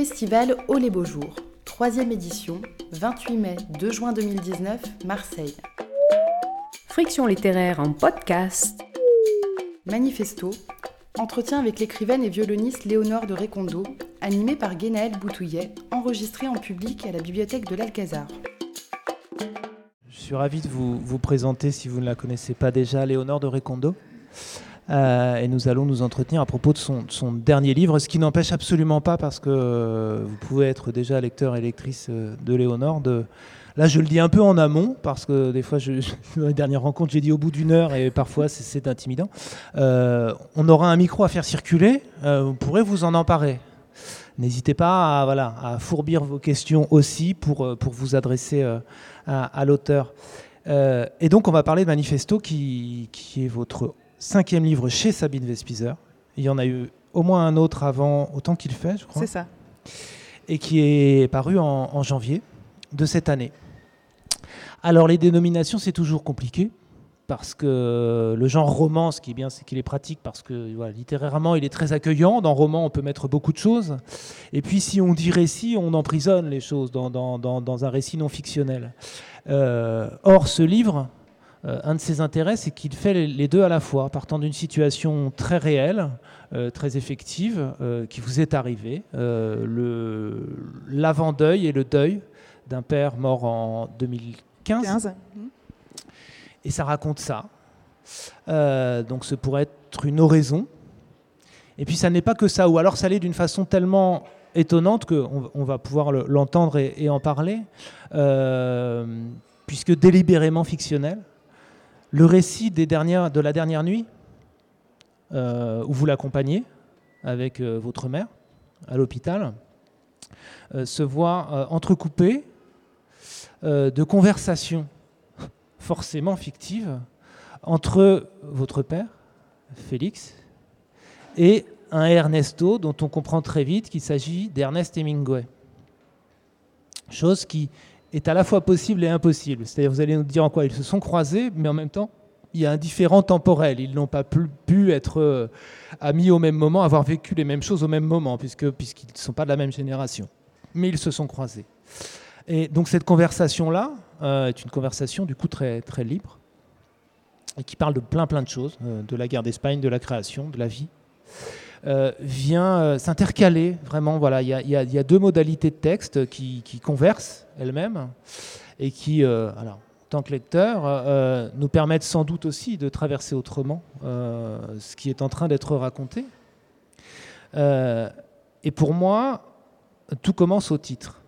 Festival Haut les Beaux Jours, troisième édition, 28 mai, 2 juin 2019, Marseille. Friction littéraire en podcast. Manifesto, entretien avec l'écrivaine et violoniste Léonore de Récondo, animé par Guénaël Boutouillet, enregistré en public à la bibliothèque de l'Alcazar. Je suis ravi de vous, vous présenter, si vous ne la connaissez pas déjà, Léonore de Récondo. Euh, et nous allons nous entretenir à propos de son, de son dernier livre, ce qui n'empêche absolument pas, parce que euh, vous pouvez être déjà lecteur et lectrice euh, de Léonore, de, Là, je le dis un peu en amont, parce que des fois, je, dans les dernières rencontres, j'ai dit au bout d'une heure, et parfois, c'est intimidant. On aura un micro à faire circuler, vous pourrez vous en emparer. N'hésitez pas à, voilà, à fourbir vos questions aussi pour, pour vous adresser à, l'auteur. Et donc, on va parler de Manifesto, qui est votre cinquième livre chez Sabine Vespizer. Il y en a eu au moins un autre avant, autant qu'il fait, je crois. C'est ça. Et qui est paru en, en janvier de cette année. Alors les dénominations, c'est toujours compliqué parce que le genre roman, ce qui est bien, c'est qu'il est pratique parce que voilà, littérairement, il est très accueillant. Dans roman, on peut mettre beaucoup de choses. Et puis, si on dit récit, on emprisonne les choses dans, dans, dans, dans un récit non fictionnel. Euh, or, ce livre, un de ses intérêts, c'est qu'il fait les, deux à la fois, partant d'une situation très réelle, euh, très effective, euh, qui vous est arrivée, euh, l'avant-deuil et le deuil d'un père mort en 2015. 15. Et ça raconte ça. Euh, donc ce pourrait être une oraison. Et puis ça n'est pas que ça, ou alors ça l'est d'une façon tellement étonnante qu'on on va pouvoir le- l'entendre et, et en parler, euh, puisque délibérément fictionnel. Le récit de la dernière nuit, euh, où vous l'accompagnez avec euh, votre mère à l'hôpital, euh, se voit entrecoupé de conversations forcément fictives entre votre père, Félix, et un Ernesto dont on comprend très vite qu'il s'agit d'Ernest Hemingway. Chose qui est à la fois possible et impossible. C'est-à-dire, vous allez nous dire en quoi ils se sont croisés, mais en même temps, il y a un différent temporel. Ils n'ont pas pu, être euh, amis au même moment, avoir vécu les mêmes choses au même moment, puisque, puisqu'ils ne sont pas de la même génération. Mais ils se sont croisés. Et donc cette conversation-là euh, est une conversation du coup très, très libre et qui parle de plein plein de choses, euh, de la guerre d'Espagne, de la création, de la vie, euh, vient euh, s'intercaler vraiment. Voilà, il y, a- deux modalités de texte qui, conversent elles-mêmes et qui, euh, alors, en tant que lecteur, euh, nous permettent sans doute aussi de traverser autrement ce qui est en train d'être raconté. Et pour moi, tout commence au titre.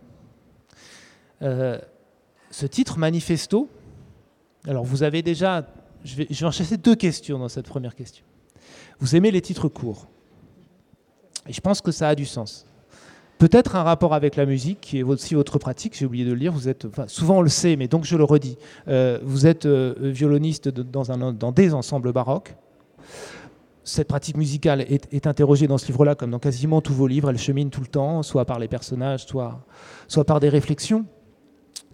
Ce titre, Manifesto, alors vous avez déjà, je vais, je vais enchaîner deux questions dans cette première question. Vous aimez les titres courts. Et je pense que ça a du sens. Peut-être un rapport avec la musique, qui est aussi votre pratique, j'ai oublié de le dire, vous êtes, souvent on le sait, mais donc je le redis, euh, vous êtes euh, violoniste dans, des ensembles baroques. Cette pratique musicale est, interrogée dans ce livre-là, comme dans quasiment tous vos livres, elle chemine tout le temps, soit par les personnages, soit, par des réflexions.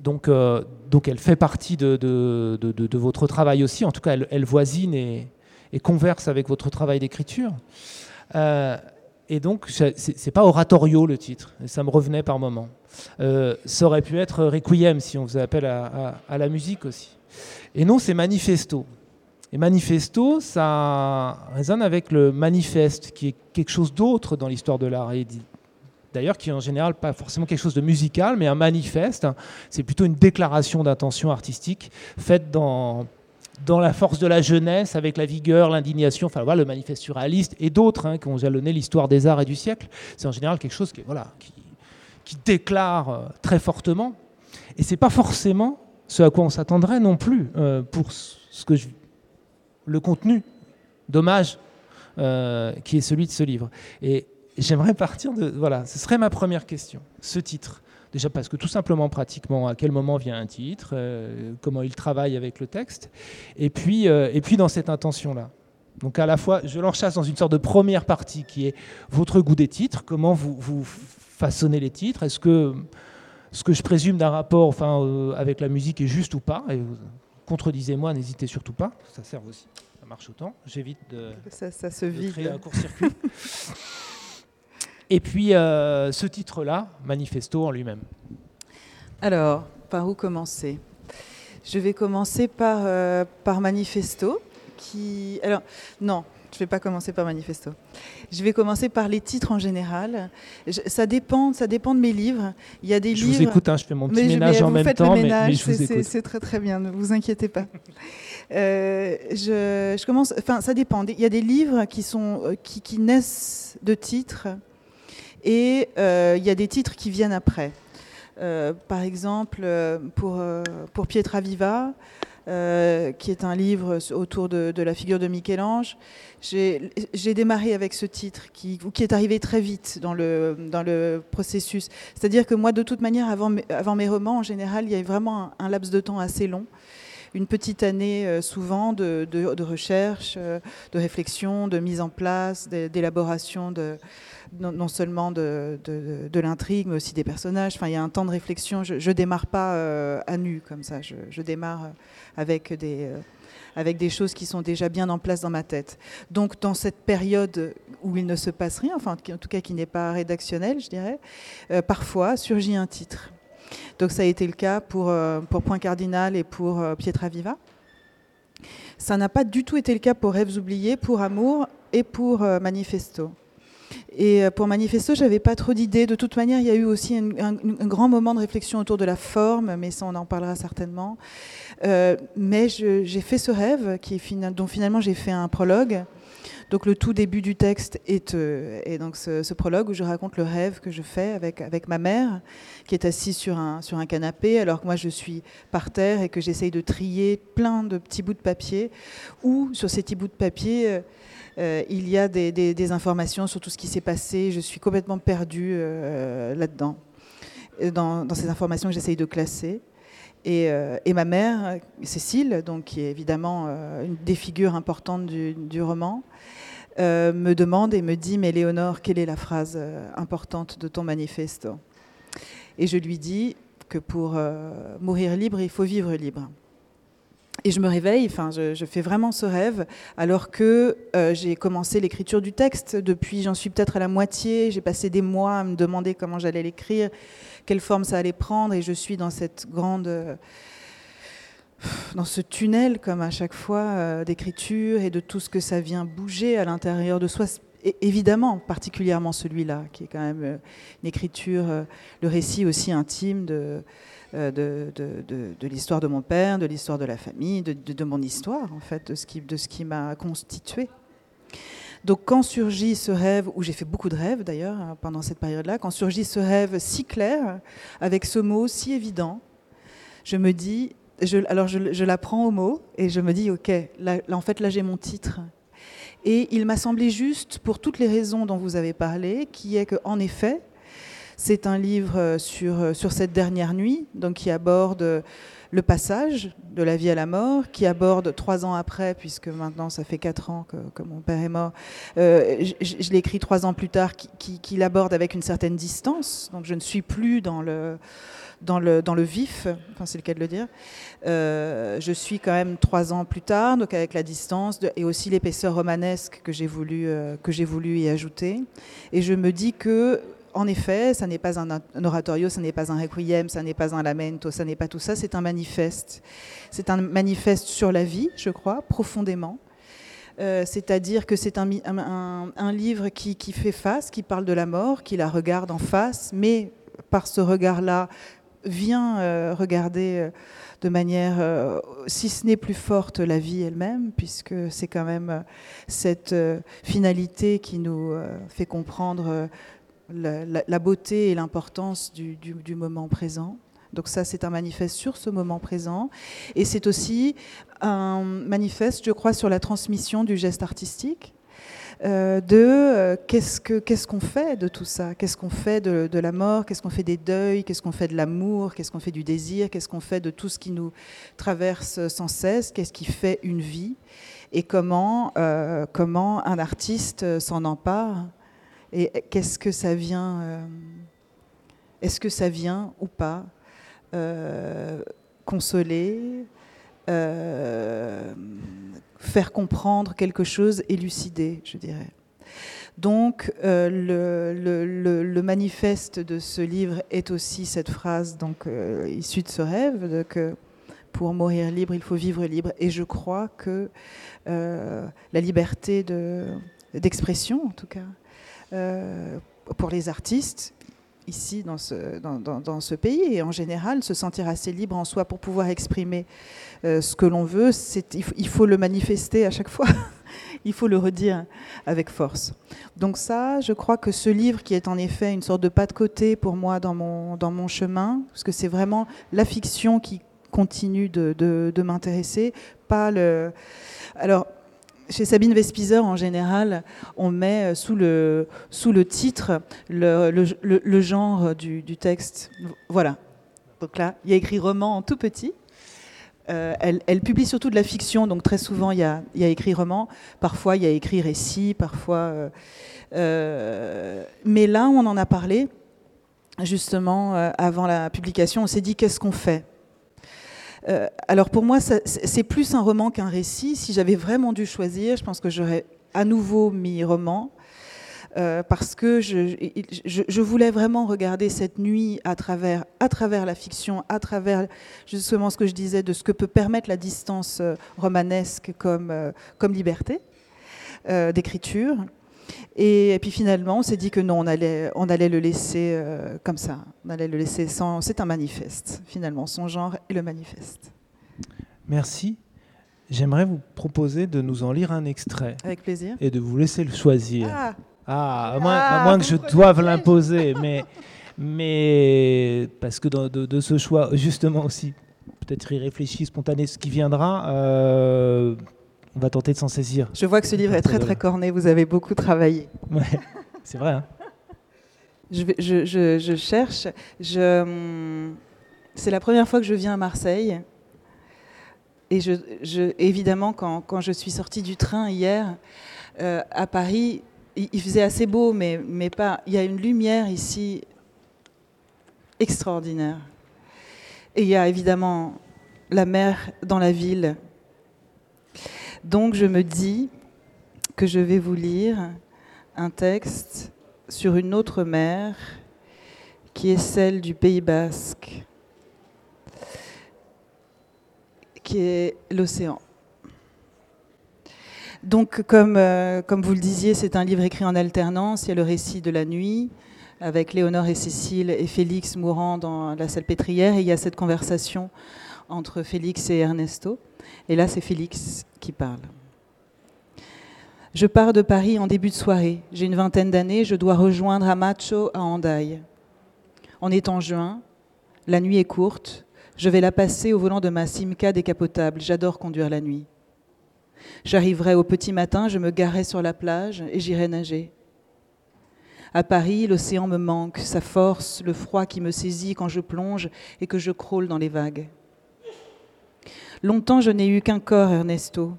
Donc, euh, elle fait partie de, votre travail aussi, en tout cas elle, voisine et, converse avec votre travail d'écriture. Et donc, c'est pas oratorio le titre, ça me revenait par moments. Euh, ça aurait pu être Requiem si on faisait appel à, à- la musique aussi. Et non, c'est Manifesto. Et Manifesto, ça résonne avec le manifeste, qui est quelque chose d'autre dans l'histoire de l'art. Et D'ailleurs, qui est en général pas forcément quelque chose de musical, mais un manifeste, c'est plutôt une déclaration d'intention artistique faite dans, dans la force de la jeunesse, avec la vigueur, l'indignation, enfin voilà, le manifeste surréaliste et d'autres hein, qui ont jalonné l'histoire des arts et du siècle. C'est en général quelque chose qui, voilà, qui, déclare euh, très fortement. Et c'est pas forcément ce à quoi on s'attendrait non plus euh, pour ce que je- le contenu dommage euh, qui est celui de ce livre. Et j'aimerais partir de voilà, ce serait ma première question, ce titre. Déjà parce que tout simplement, pratiquement, à quel moment vient un titre, euh, comment il travaille avec le texte, et puis, euh, et puis dans cette intention-là. Donc à la fois, je l'enchasse dans une sorte de première partie qui est votre goût des titres, comment vous, vous façonnez les titres, est-ce que ce que je présume d'un rapport enfin, euh, avec la musique est juste ou pas, et contredisez-moi, n'hésitez surtout pas, ça sert aussi, ça marche autant, j'évite de, Ça, ça se de vide. créer un court-circuit. Et puis euh, ce titre-là, Manifesto en lui-même. Alors, par où commencer? Je vais commencer par, euh, par Manifesto, qui... Alors, non, je ne vais pas commencer par Manifesto. Je vais commencer par les titres en général. ça, dépend, ça dépend de mes livres. Il y a des je livres... vous écoute, hein, je fais mon petit ménage en même temps, mais, je vous écoute. C'est très très bien, ne vous inquiétez pas. Euh, je, je, commence... Enfin, ça dépend. Il y a des livres qui, sont, euh, qui, qui naissent de titres et euh, il y a des titres qui viennent après. par exemple, pour, pour Pietra Viva, euh, qui est un livre autour de, la figure de Michel-Ange. J'ai démarré avec ce titre qui, est arrivé très vite dans le, processus. C'est-à-dire que moi, de toute manière, avant, mes romans, en général, il y a vraiment un, laps de temps assez long une petite année euh, souvent de, recherche, euh, de réflexion, de mise en place, d'élaboration de, non, seulement de, l'intrigue, mais aussi des personnages. Enfin, il y a un temps de réflexion. Je ne démarre pas à nu comme ça. Je, démarre avec des, euh, avec des choses qui sont déjà bien en place dans ma tête. Donc dans cette période où il ne se passe rien, enfin en tout cas qui n'est pas rédactionnel, je dirais, euh, parfois surgit un titre. Donc ça a été le cas pour, euh, pour Point Cardinal et pour Pietra Viva. Ça n'a pas du tout été le cas pour Rêves oubliés, pour Amour et pour Manifesto. Et pour Manifesto, j'avais pas trop d'idées. De toute manière, il y a eu aussi un, grand moment de réflexion autour de la forme, mais ça, on en parlera certainement. Euh, mais j'ai fait ce rêve, dont finalement j'ai fait un prologue. Donc le tout début du texte est, euh, donc ce, prologue où je raconte le rêve que je fais avec, avec ma mère, qui est assise sur un, sur un canapé, alors que moi je suis par terre et que j'essaye de trier plein de petits bouts de papier, où sur ces petits bouts de papier, euh, il y a des, informations sur tout ce qui s'est passé. Je suis complètement perdue là-dedans, dans, dans, ces informations que j'essaye de classer. Euh, et, ma mère, Cécile, donc, qui est évidemment euh, une des figures importantes du, roman, euh, me demande et me dit Mais Léonore, quelle est la phrase importante de ton manifesto? Et je lui dis que pour mourir libre, il faut vivre libre. Et je me réveille, enfin, je, fais vraiment ce rêve, alors que j'ai commencé l'écriture du texte. Depuis, j'en suis peut-être à la moitié. J'ai passé des mois à me demander comment j'allais l'écrire quelle forme ça allait prendre. Et je suis dans cette grande dans ce tunnel, comme à chaque fois, euh, d'écriture et de tout ce que ça vient bouger à l'intérieur de soi. Évidemment, particulièrement celui-là, qui est quand même euh, une écriture, euh, le récit aussi intime de, de, de, l'histoire de mon père, de l'histoire de la famille, de, mon histoire, en fait, de ce qui, m'a constitué. Donc quand surgit ce rêve, où j'ai fait beaucoup de rêves d'ailleurs hein, pendant cette période-là, quand surgit ce rêve si clair, avec ce mot si évident, je me dis, alors je, l'apprends au mot et je me dis, ok, en fait là j'ai mon titre. Et il m'a semblé juste, pour toutes les raisons dont vous avez parlé, qui est qu'en effet, c'est un livre sur, sur cette dernière nuit, donc qui aborde le passage de la vie à la mort, qui aborde trois ans après, puisque maintenant ça fait quatre ans que, mon père est mort, euh, je, l'ai trois ans plus tard, qui, l'aborde avec une certaine distance, donc je ne suis plus dans le, dans le, dans le vif, enfin c'est le cas de le dire. Euh, je suis quand même trois ans plus tard, donc avec la distance et aussi l'épaisseur romanesque que j'ai voulu, euh, que j'ai voulu y ajouter. Et je me dis que en effet, ça n'est pas un, oratorio, ça n'est pas un requiem, ça n'est pas un lamento, ça n'est pas tout ça, c'est un manifeste. C'est un manifeste sur la vie, je crois, profondément. Euh, c'est-à-dire que c'est un, livre qui, qui, fait face, qui parle de la mort, qui la regarde en face, mais par ce regard-là, vient euh, regarder euh, de manière, si ce n'est plus forte, la vie elle-même, puisque c'est quand même cette finalité qui nous fait comprendre la, beauté et l'importance du, moment présent. Donc ça, c'est un manifeste sur ce moment présent. Et c'est aussi un manifeste, je crois, sur la transmission du geste artistique. Euh, de euh, qu'est-ce qu'on fait de tout ça? Qu'est-ce qu'on fait de, la mort? Qu'est-ce qu'on fait des deuils? Qu'est-ce qu'on fait de l'amour? Qu'est-ce qu'on fait du désir? Qu'est-ce qu'on fait de tout ce qui nous traverse sans cesse? Qu'est-ce qui fait une vie? Et euh, comment un artiste s'en empare? Et qu'est-ce que ça vient euh, Est-ce que ça vient ou pas euh, consoler, euh, faire comprendre quelque chose, élucider, je dirais. Donc, le, manifeste de ce livre est aussi cette phrase donc, issue de ce rêve, que pour mourir libre, il faut vivre libre. Et je crois que la liberté d'expression, en tout cas, pour les artistes, ici dans ce, dans, ce, pays et en général, se sentir assez libre en soi pour pouvoir exprimer ce que l'on veut, il faut le manifester à chaque fois. il faut le redire avec force. Donc ça, je crois que ce livre, qui est en effet une sorte de pas de côté pour moi dans mon, dans mon chemin, parce que c'est vraiment la fiction qui continue de, de, m'intéresser, pas le... Alors, chez Sabine Vespizer, en général, on met sous le, sous le titre le, genre du, texte. Voilà. Donc là, il y a écrit roman en tout petit. Euh, elle, publie surtout de la fiction, donc très souvent il y a, écrit roman, parfois il y a écrit récit, parfois. Euh, euh, mais là, on en a parlé justement avant la publication. On s'est dit qu'est-ce qu'on fait? Alors pour moi, c'est plus un roman qu'un récit. Si j'avais vraiment dû choisir, je pense que j'aurais à nouveau mis roman. Euh, parce que je, voulais vraiment regarder cette nuit à travers, à travers la fiction, à travers justement ce que je disais de ce que peut permettre la distance euh, romanesque comme, euh, comme liberté d'écriture. Et, puis finalement, on s'est dit que non, on allait, on allait le laisser comme ça. On allait le laisser sans. C'est un manifeste, finalement. Son genre est le manifeste. Merci. J'aimerais vous proposer de nous en lire un extrait. Avec plaisir. Et de vous laisser le choisir. Ah. Ah, à moins, ah, que je doive l'imposer, mais, mais parce que de, ce choix, justement aussi, peut-être irréfléchi, spontané, ce qui viendra, euh, on va tenter de s'en saisir. Je vois que ce livre est très très corné, vous avez beaucoup travaillé. Ouais, c'est vrai. Hein. je, je, je, cherche. Je, c'est la première fois que je viens à Marseille. Et je, évidemment, quand, quand, je suis sortie du train hier, euh, à Paris, il, faisait assez beau, mais, mais pas. Il y a une lumière ici extraordinaire. Et il y a évidemment la mer dans la ville. Donc je me dis que je vais vous lire un texte sur une autre mer qui est celle du Pays basque, qui est l'océan. Donc, comme, euh, comme vous le disiez, c'est un livre écrit en alternance. Il y a le récit de la nuit avec Léonore et Cécile et Félix mourant dans la salle pétrière. Et il y a cette conversation entre Félix et Ernesto. Et là, c'est Félix qui parle. Je pars de Paris en début de soirée. J'ai une vingtaine d'années. Je dois rejoindre Amacho à Andaille. On est en juin. La nuit est courte. Je vais la passer au volant de ma Simca décapotable. J'adore conduire la nuit. J'arriverai au petit matin, je me garerai sur la plage et j'irai nager. À Paris, l'océan me manque, sa force, le froid qui me saisit quand je plonge et que je crôle dans les vagues. Longtemps, je n'ai eu qu'un corps, Ernesto.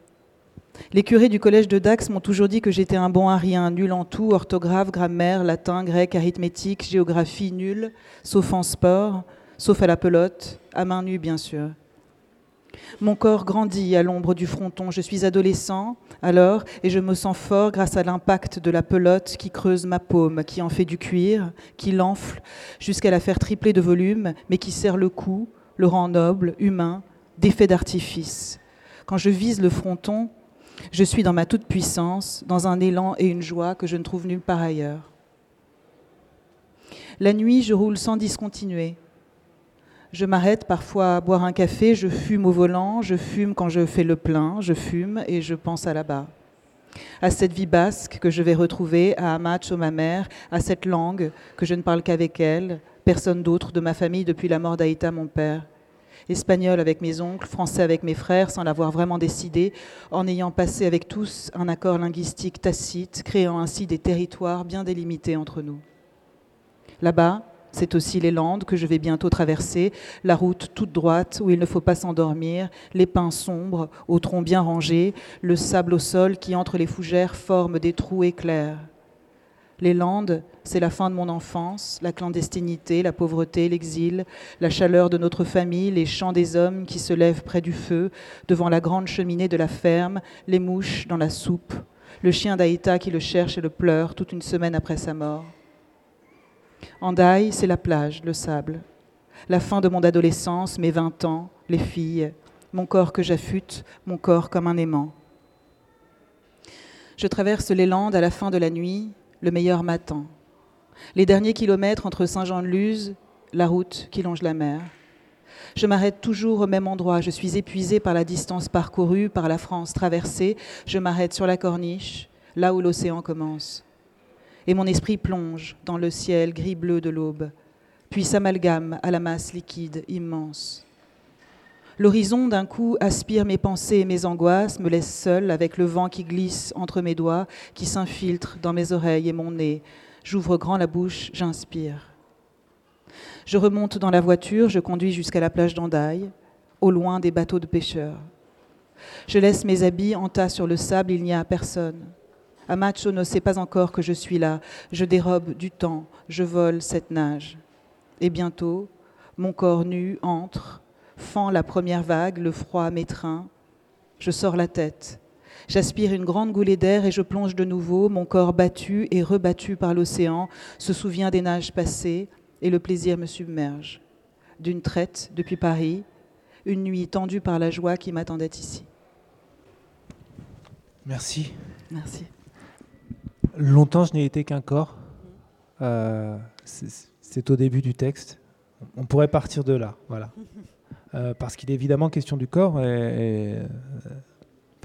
Les curés du collège de Dax m'ont toujours dit que j'étais un bon à nul en tout, orthographe, grammaire, latin, grec, arithmétique, géographie, nul, sauf en sport, sauf à la pelote, à main nue bien sûr. Mon corps grandit à l'ombre du fronton. Je suis adolescent alors et je me sens fort grâce à l'impact de la pelote qui creuse ma paume, qui en fait du cuir, qui l'enfle jusqu'à la faire tripler de volume, mais qui serre le cou, le rend noble, humain, d'effet d'artifice. Quand je vise le fronton, je suis dans ma toute-puissance, dans un élan et une joie que je ne trouve nulle part ailleurs. La nuit, je roule sans discontinuer, je m'arrête parfois à boire un café, je fume au volant, je fume quand je fais le plein, je fume et je pense à là-bas. À cette vie basque que je vais retrouver, à Amacho, ma mère, à cette langue que je ne parle qu'avec elle, personne d'autre de ma famille depuis la mort d'Aïta, mon père. Espagnol avec mes oncles, français avec mes frères, sans l'avoir vraiment décidé, en ayant passé avec tous un accord linguistique tacite, créant ainsi des territoires bien délimités entre nous. Là-bas, c'est aussi les Landes que je vais bientôt traverser, la route toute droite où il ne faut pas s'endormir, les pins sombres, au tronc bien rangé, le sable au sol qui entre les fougères forme des trous éclairs. Les Landes, c'est la fin de mon enfance, la clandestinité, la pauvreté, l'exil, la chaleur de notre famille, les chants des hommes qui se lèvent près du feu, devant la grande cheminée de la ferme, les mouches dans la soupe, le chien d'Aïta qui le cherche et le pleure toute une semaine après sa mort. Andaï, c'est la plage, le sable. La fin de mon adolescence, mes vingt ans, les filles, mon corps que j'affûte, mon corps comme un aimant. Je traverse les Landes à la fin de la nuit, le meilleur matin. Les derniers kilomètres entre Saint-Jean-de-Luz, la route qui longe la mer. Je m'arrête toujours au même endroit. Je suis épuisée par la distance parcourue, par la France traversée. Je m'arrête sur la corniche, là où l'océan commence. Et mon esprit plonge dans le ciel gris-bleu de l'aube, puis s'amalgame à la masse liquide immense. L'horizon d'un coup aspire mes pensées et mes angoisses, me laisse seule avec le vent qui glisse entre mes doigts, qui s'infiltre dans mes oreilles et mon nez. J'ouvre grand la bouche, j'inspire. Je remonte dans la voiture, je conduis jusqu'à la plage d'Andaille, au loin des bateaux de pêcheurs. Je laisse mes habits en tas sur le sable, il n'y a personne. Amacho ne sait pas encore que je suis là. Je dérobe du temps, je vole cette nage. Et bientôt, mon corps nu entre, fend la première vague, le froid m'étreint. Je sors la tête. J'aspire une grande goulée d'air et je plonge de nouveau, mon corps battu et rebattu par l'océan, se souvient des nages passées et le plaisir me submerge. D'une traite depuis Paris, une nuit tendue par la joie qui m'attendait ici. Merci. Merci. Longtemps, je n'ai été qu'un corps. Euh, c'est au début du texte. On pourrait partir de là, voilà. Euh, parce qu'il est évidemment question du corps et, euh,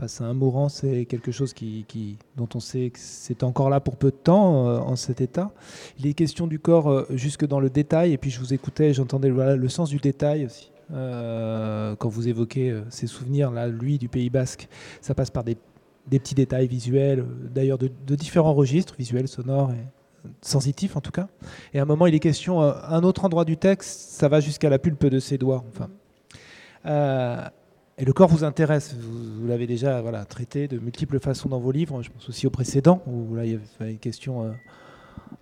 face un mourant, c'est quelque chose qui, dont on sait que c'est encore là pour peu de temps euh, en cet état. Il est question du corps jusque dans le détail et puis je vous écoutais, j'entendais voilà, le sens du détail aussi. quand vous évoquez ces souvenirs là, lui du Pays Basque, ça passe par des, petits détails visuels, d'ailleurs de, différents registres, visuels, sonores et, sensitif en tout cas. Et à un moment, il est question, un autre endroit du texte, ça va jusqu'à la pulpe de ses doigts. Enfin. Euh, et le corps vous intéresse, vous, l'avez déjà voilà, traité de multiples façons dans vos livres, je pense aussi au précédent, où là il y avait une question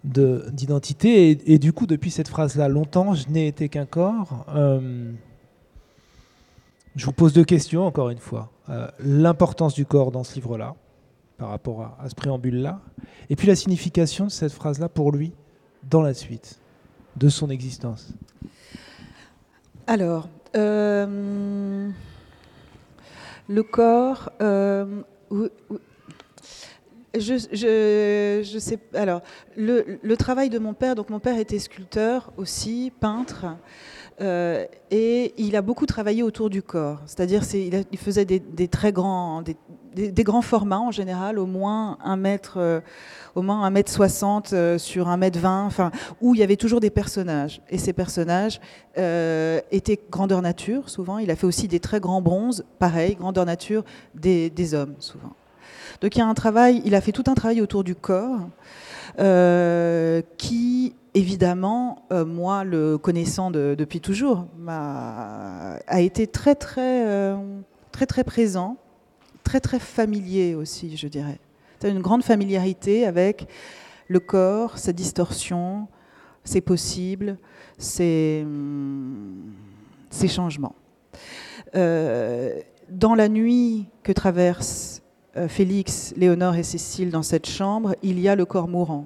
euh, d'identité. Et, du coup, depuis cette phrase-là, longtemps, je n'ai été qu'un corps. Euh, je vous pose deux questions, encore une fois. L'importance du corps dans ce livre-là, par rapport à, ce préambule-là. Et puis la signification de cette phrase-là pour lui dans la suite de son existence. Alors, euh, le corps. Euh, je, sais. Alors, le, travail de mon père. Donc, mon père était sculpteur aussi, peintre. Euh, et il a beaucoup travaillé autour du corps. C'est-à-dire, il, faisait des, très grands, des, grands formats en général, au moins un mètre, euh, au moins un mètre 60 euh, sur un mètre 20, enfin, où il y avait toujours des personnages. Et ces personnages euh, étaient grandeur nature, souvent. Il a fait aussi des très grands bronzes, pareil, grandeur nature des, hommes, souvent. Donc il y a un travail, il a fait tout un travail autour du corps, qui évidemment, moi, le connaissant depuis toujours, a été très très très très présent très très familier aussi, je dirais. Tu as une grande familiarité avec le corps, sa distorsion, ses possibles, ses, changements. Euh, dans la nuit que traversent euh, Félix, Léonore et Cécile dans cette chambre, il y a le corps mourant.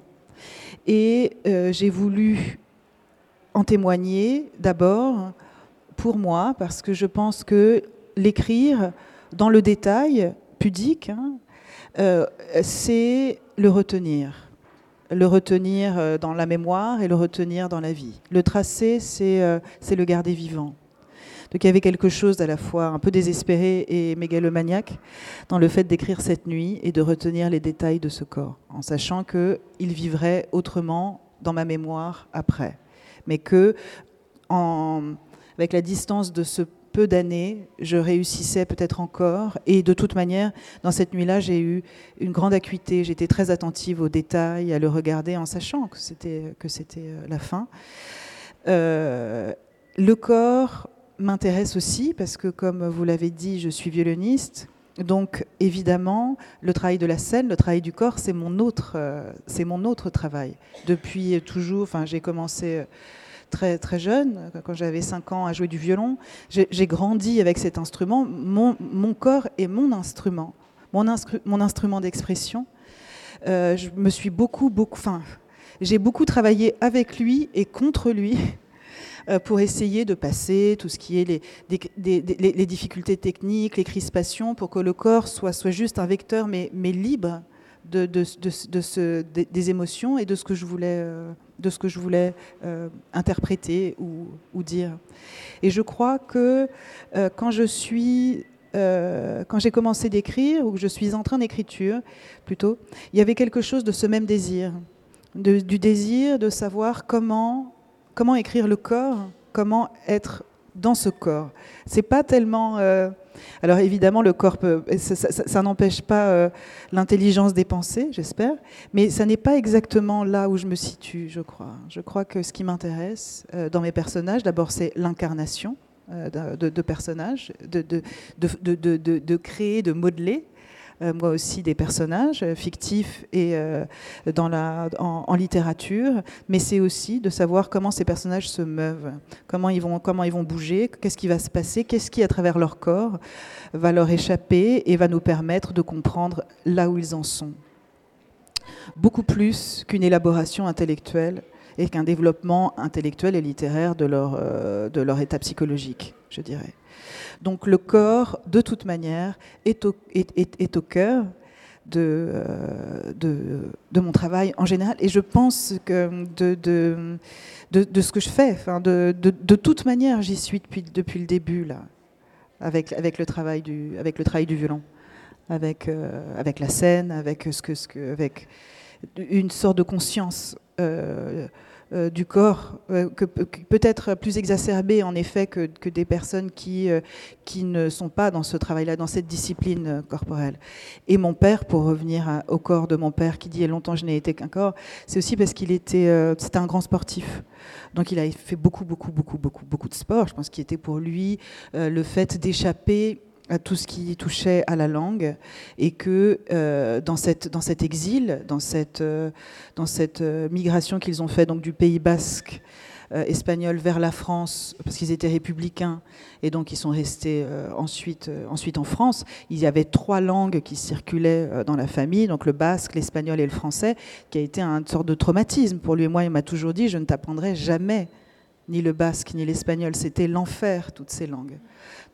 Et euh, j'ai voulu en témoigner d'abord pour moi, parce que je pense que l'écrire, dans le détail pudique, hein, euh, c'est le retenir. Le retenir euh, dans la mémoire et le retenir dans la vie. Le tracé, c'est euh, le garder vivant. Donc il y avait quelque chose à la fois un peu désespéré et mégalomaniaque dans le fait d'écrire cette nuit et de retenir les détails de ce corps, en sachant qu'il vivrait autrement dans ma mémoire après. Mais que, avec la distance de ce peu d'années, je réussissais peut-être encore. Et de toute manière, dans cette nuit-là, j'ai eu une grande acuité. J'étais très attentive aux détails, à le regarder en sachant que c'était, que c'était euh, la fin. Euh, le corps m'intéresse aussi parce que, comme vous l'avez dit, je suis violoniste. Donc, évidemment, le travail de la scène, le travail du corps, c'est mon autre, euh, c'est mon autre travail. Depuis toujours, j'ai commencé très, très jeune, quand j'avais 5 ans, à jouer du violon. J'ai grandi avec cet instrument. Mon, corps est mon instrument. mon, instrument d'expression. je me suis beaucoup, beaucoup, enfin, j'ai beaucoup travaillé avec lui et contre lui pour essayer de passer tout ce qui est les, les, difficultés techniques, les crispations, pour que le corps soit, soit juste un vecteur, mais, mais libre de, des émotions et de ce que je voulais, euh, de ce que je voulais euh, interpréter ou, dire. Et je crois que euh, quand je suis quand j'ai commencé d'écrire, ou que je suis en train d'écriture plutôt, il y avait quelque chose de ce même désir, du désir de savoir comment, comment écrire le corps, comment être dans ce corps. C'est pas tellement alors évidemment, le corps, ça, n'empêche pas euh, l'intelligence des pensées, j'espère, mais ça n'est pas exactement là où je me situe, je crois. Je crois que ce qui m'intéresse euh, dans mes personnages, d'abord, c'est l'incarnation euh, de, personnages, de, de, créer, de modeler moi aussi des personnages euh, fictifs et euh, en, littérature, mais c'est aussi de savoir comment ces personnages se meuvent, comment ils vont, comment ils vont bouger, qu'est-ce qui va se passer, qu'est-ce qui à travers leur corps va leur échapper et va nous permettre de comprendre là où ils en sont. Beaucoup plus qu'une élaboration intellectuelle et qu'un développement intellectuel et littéraire de leur, de leur état psychologique, je dirais. Donc le corps, de toute manière, est au, cœur euh, de, mon travail en général. Et je pense que de, ce que je fais, de, toute manière, j'y suis depuis, le début, là, avec, le, travail du, violon, avec, euh, la scène, avec, ce que, avec une sorte de conscience. Euh, euh, du corps, euh, que, peut-être plus exacerbé en effet que, des personnes qui, euh, qui ne sont pas dans ce travail-là, dans cette discipline corporelle. Et mon père, pour revenir au corps de mon père, qui dit longtemps je n'ai été qu'un corps, c'est aussi parce qu'il était, c'était un grand sportif. Donc il a fait beaucoup, beaucoup, beaucoup, beaucoup, beaucoup de sport. Je pense qu'il était pour lui le fait d'échapper à tout ce qui touchait à la langue et que euh, dans, cette, dans cet exil, dans cette, euh, dans cette euh, migration qu'ils ont fait du Pays basque espagnol vers la France, parce qu'ils étaient républicains et donc ils sont restés ensuite, ensuite en France, il y avait trois langues qui circulaient dans la famille, donc le basque, l'espagnol et le français, qui a été une sorte de traumatisme pour lui et moi. Il m'a toujours dit, je ne t'apprendrai jamais ni le basque, ni l'espagnol, c'était l'enfer, toutes ces langues.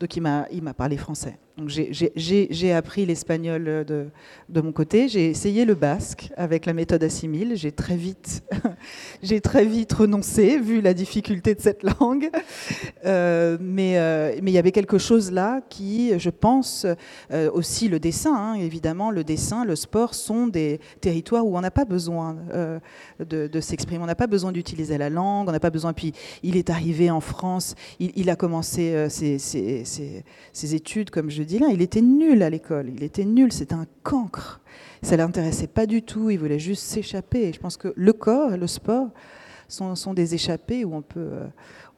Donc il m'a, parlé français. Donc j'ai appris l'espagnol de, mon côté. J'ai essayé le basque avec la méthode assimile. J'ai très vite, j'ai très vite renoncé vu la difficulté de cette langue. Euh, mais euh, mais il y avait quelque chose là qui, je pense, euh, aussi le dessin. Hein, évidemment, le dessin, le sport sont des territoires où on n'a pas besoin de, s'exprimer. On n'a pas besoin d'utiliser la langue. On n'a pas besoin. Puis il est arrivé en France. Il, a commencé ses, ses, ses études, comme je dit là, il était nul à l'école, il était nul, c'était un cancre. Ça l'intéressait pas du tout, il voulait juste s'échapper. Je pense que le corps et le sport sont, sont, des échappées où on, peut, euh,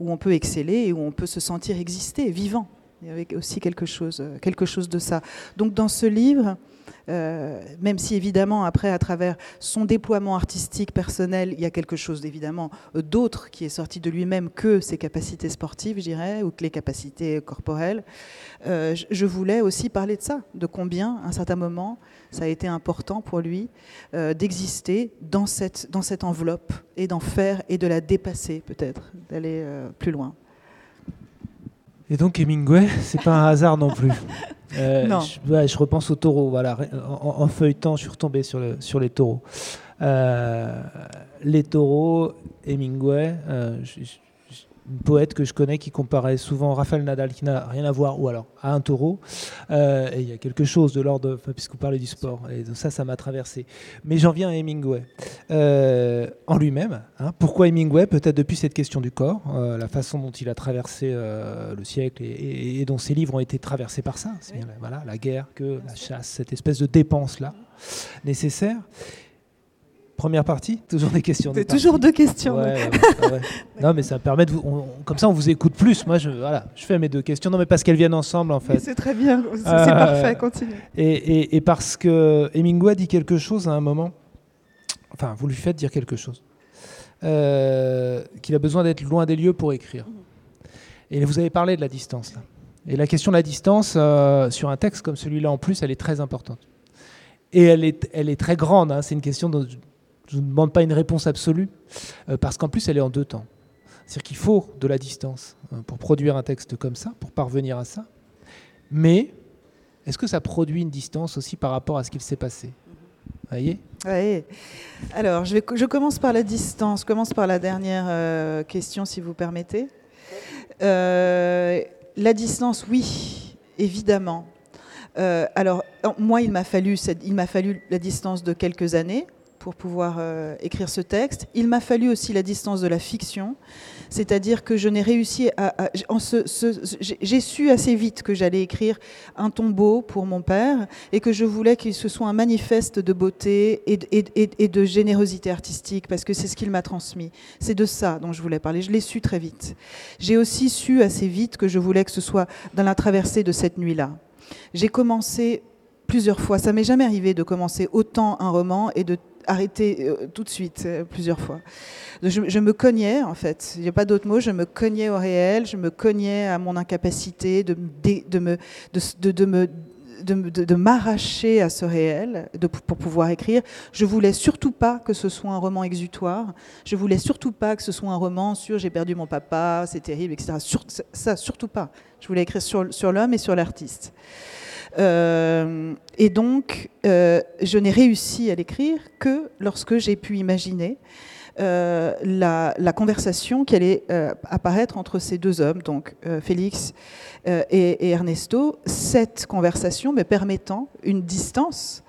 où on peut exceller et où on peut se sentir exister, vivant. Il y avait aussi quelque chose, euh, quelque chose de ça. Donc dans ce livre, euh, même si évidemment après à travers son déploiement artistique personnel, il y a quelque chose évidemment euh, d'autre qui est sorti de lui-même que ses capacités sportives, je dirais, ou que les capacités corporelles. Euh, je voulais aussi parler de ça, de combien à un certain moment ça a été important pour lui d'exister dans cette, dans cette enveloppe et d'en faire et de la dépasser peut-être, d'aller plus loin. Et donc Hemingway, c'est pas un hasard non plus. Euh, non. Je, repense aux taureaux. Voilà. En, feuilletant, je suis retombé sur, le, sur les taureaux. Euh, les taureaux, Hemingway, euh, poète que je connais qui comparait souvent Raphaël Nadal, qui n'a rien à voir, ou alors à un taureau. Euh, et il y a quelque chose de l'ordre, puisque vous parlez du sport, et ça, ça m'a traversé. Mais j'en viens à Hemingway. Euh, en lui-même, hein. pourquoi Hemingway? Peut-être depuis cette question du corps, euh, la façon dont il a traversé le siècle et, dont ses livres ont été traversés par ça. C'est bien voilà, la guerre, que la chasse, cette espèce de dépense-là nécessaire. Première partie, toujours des questions. C'est toujours deux questions. non, mais ça permet de vous, comme ça on vous écoute plus. Moi, je, voilà, je fais mes deux questions. Non, mais parce qu'elles viennent ensemble en fait. C'est très bien, c'est euh, parfait, continue. Et, et, parce que Hemingway dit quelque chose à un moment. Enfin, vous lui faites dire quelque chose. Euh, qu'il a besoin d'être loin des lieux pour écrire. Et vous avez parlé de la distance là. Et la question de la distance euh, sur un texte comme celui-là en plus, elle est très importante. Et elle est, elle est très grande. hein. C'est une question dont je ne demande pas une réponse absolue, euh, parce qu'en plus elle est en deux temps. C'est-à-dire qu'il faut de la distance euh, pour produire un texte comme ça, pour parvenir à ça. Mais est-ce que ça produit une distance aussi par rapport à ce qu'il s'est passé? Vous voyez? Alors, je, commence par la distance. Je commence par la dernière euh, question, si vous permettez. La distance, oui, évidemment. Alors, moi, il m'a fallu la distance de quelques années pour pouvoir euh, écrire ce texte. Il m'a fallu aussi la distance de la fiction, c'est-à-dire que je n'ai réussi à, à- j'ai su assez vite que j'allais écrire un tombeau pour mon père et que je voulais qu'il ce soit un manifeste de beauté et de générosité artistique parce que c'est ce qu'il m'a transmis. C'est de ça dont je voulais parler. Je l'ai su très vite. J'ai aussi su assez vite que je voulais que ce soit dans la traversée de cette nuit-là. J'ai commencé plusieurs fois. Ça m'est jamais arrivé de commencer autant un roman et de arrêter euh, tout de suite euh, plusieurs fois. Je, me cognais en fait. Il n'y a pas d'autre mot. Je me cognais au réel. Je me cognais à mon incapacité de, de me de, de- me de, m'arracher à ce réel pour pouvoir écrire. Je voulais surtout pas que ce soit un roman exutoire. Je voulais surtout pas que ce soit un roman sur j'ai perdu mon papa, c'est terrible, etc. Ça, surtout pas. Je voulais écrire sur, sur l'homme et sur l'artiste. Euh, et donc, euh, je n'ai réussi à l'écrire que lorsque j'ai pu imaginer euh, la, conversation qui allait apparaître entre ces deux hommes, donc Félix et, et Ernesto, cette conversation me permettant une distance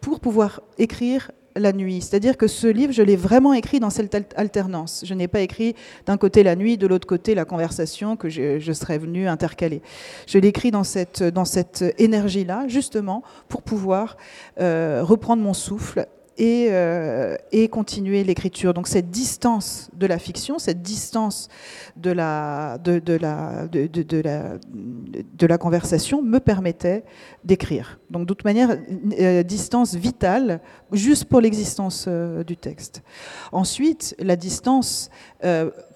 pour pouvoir écrire la nuit. C'est-à-dire que ce livre, je l'ai vraiment écrit dans cette al- alternance. Je n'ai pas écrit d'un côté la nuit, de l'autre côté la conversation que je, je serais venue intercaler. Je l'ai écrit dans cette, dans cette énergie-là, justement, pour pouvoir euh, reprendre mon souffle et, euh, et continuer l'écriture. Donc cette distance de la fiction, cette distance de la, de, la, de, la, de la conversation me permettait d'écrire. Donc de toute manière, euh, distance vitale, juste pour l'existence euh, du texte. Ensuite, la distance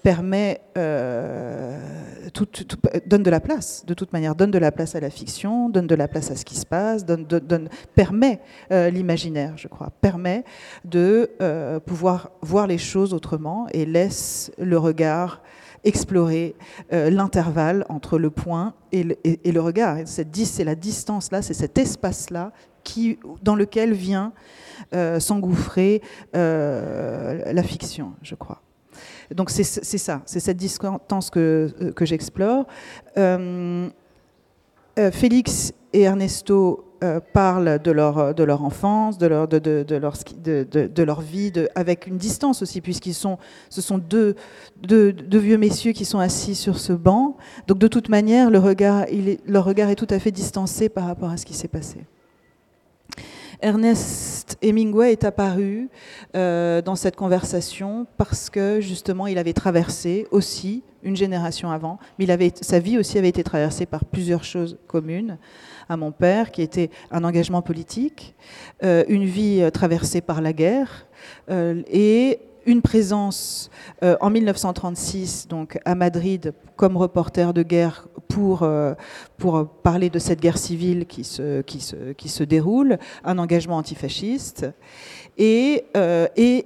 permet, euh, donne de la place, de toute manière, donne de la place à la fiction, donne de la place à ce qui se passe, donne, permet euh, l'imaginaire, je crois, permet de euh, pouvoir voir les choses autrement et laisse le regard explorer l'intervalle entre le point et le, regard. C'est la distance-là, c'est cet espace-là qui, dans lequel vient s'engouffrer la fiction, je crois. Donc c'est ça, c'est cette distance que, euh, j'explore. Euh, euh, Félix et Ernesto parlent de leur, de leur enfance, de leur, de, leur, de, leur vie, avec une distance aussi, puisqu'ils sont, ce sont deux, deux, vieux messieurs qui sont assis sur ce banc. Donc de toute manière, le regard, leur regard est tout à fait distancé par rapport à ce qui s'est passé. Ernest Hemingway est apparu euh, dans cette conversation parce que justement il avait traversé aussi une génération avant, mais sa vie aussi avait été traversée par plusieurs choses communes. À mon père, qui était un engagement politique, euh, une vie euh, traversée par la guerre et une présence euh, en 1936 donc à Madrid comme reporter de guerre pour, euh, pour parler de cette guerre civile qui se, qui se, qui se déroule, un engagement antifasciste et, euh, et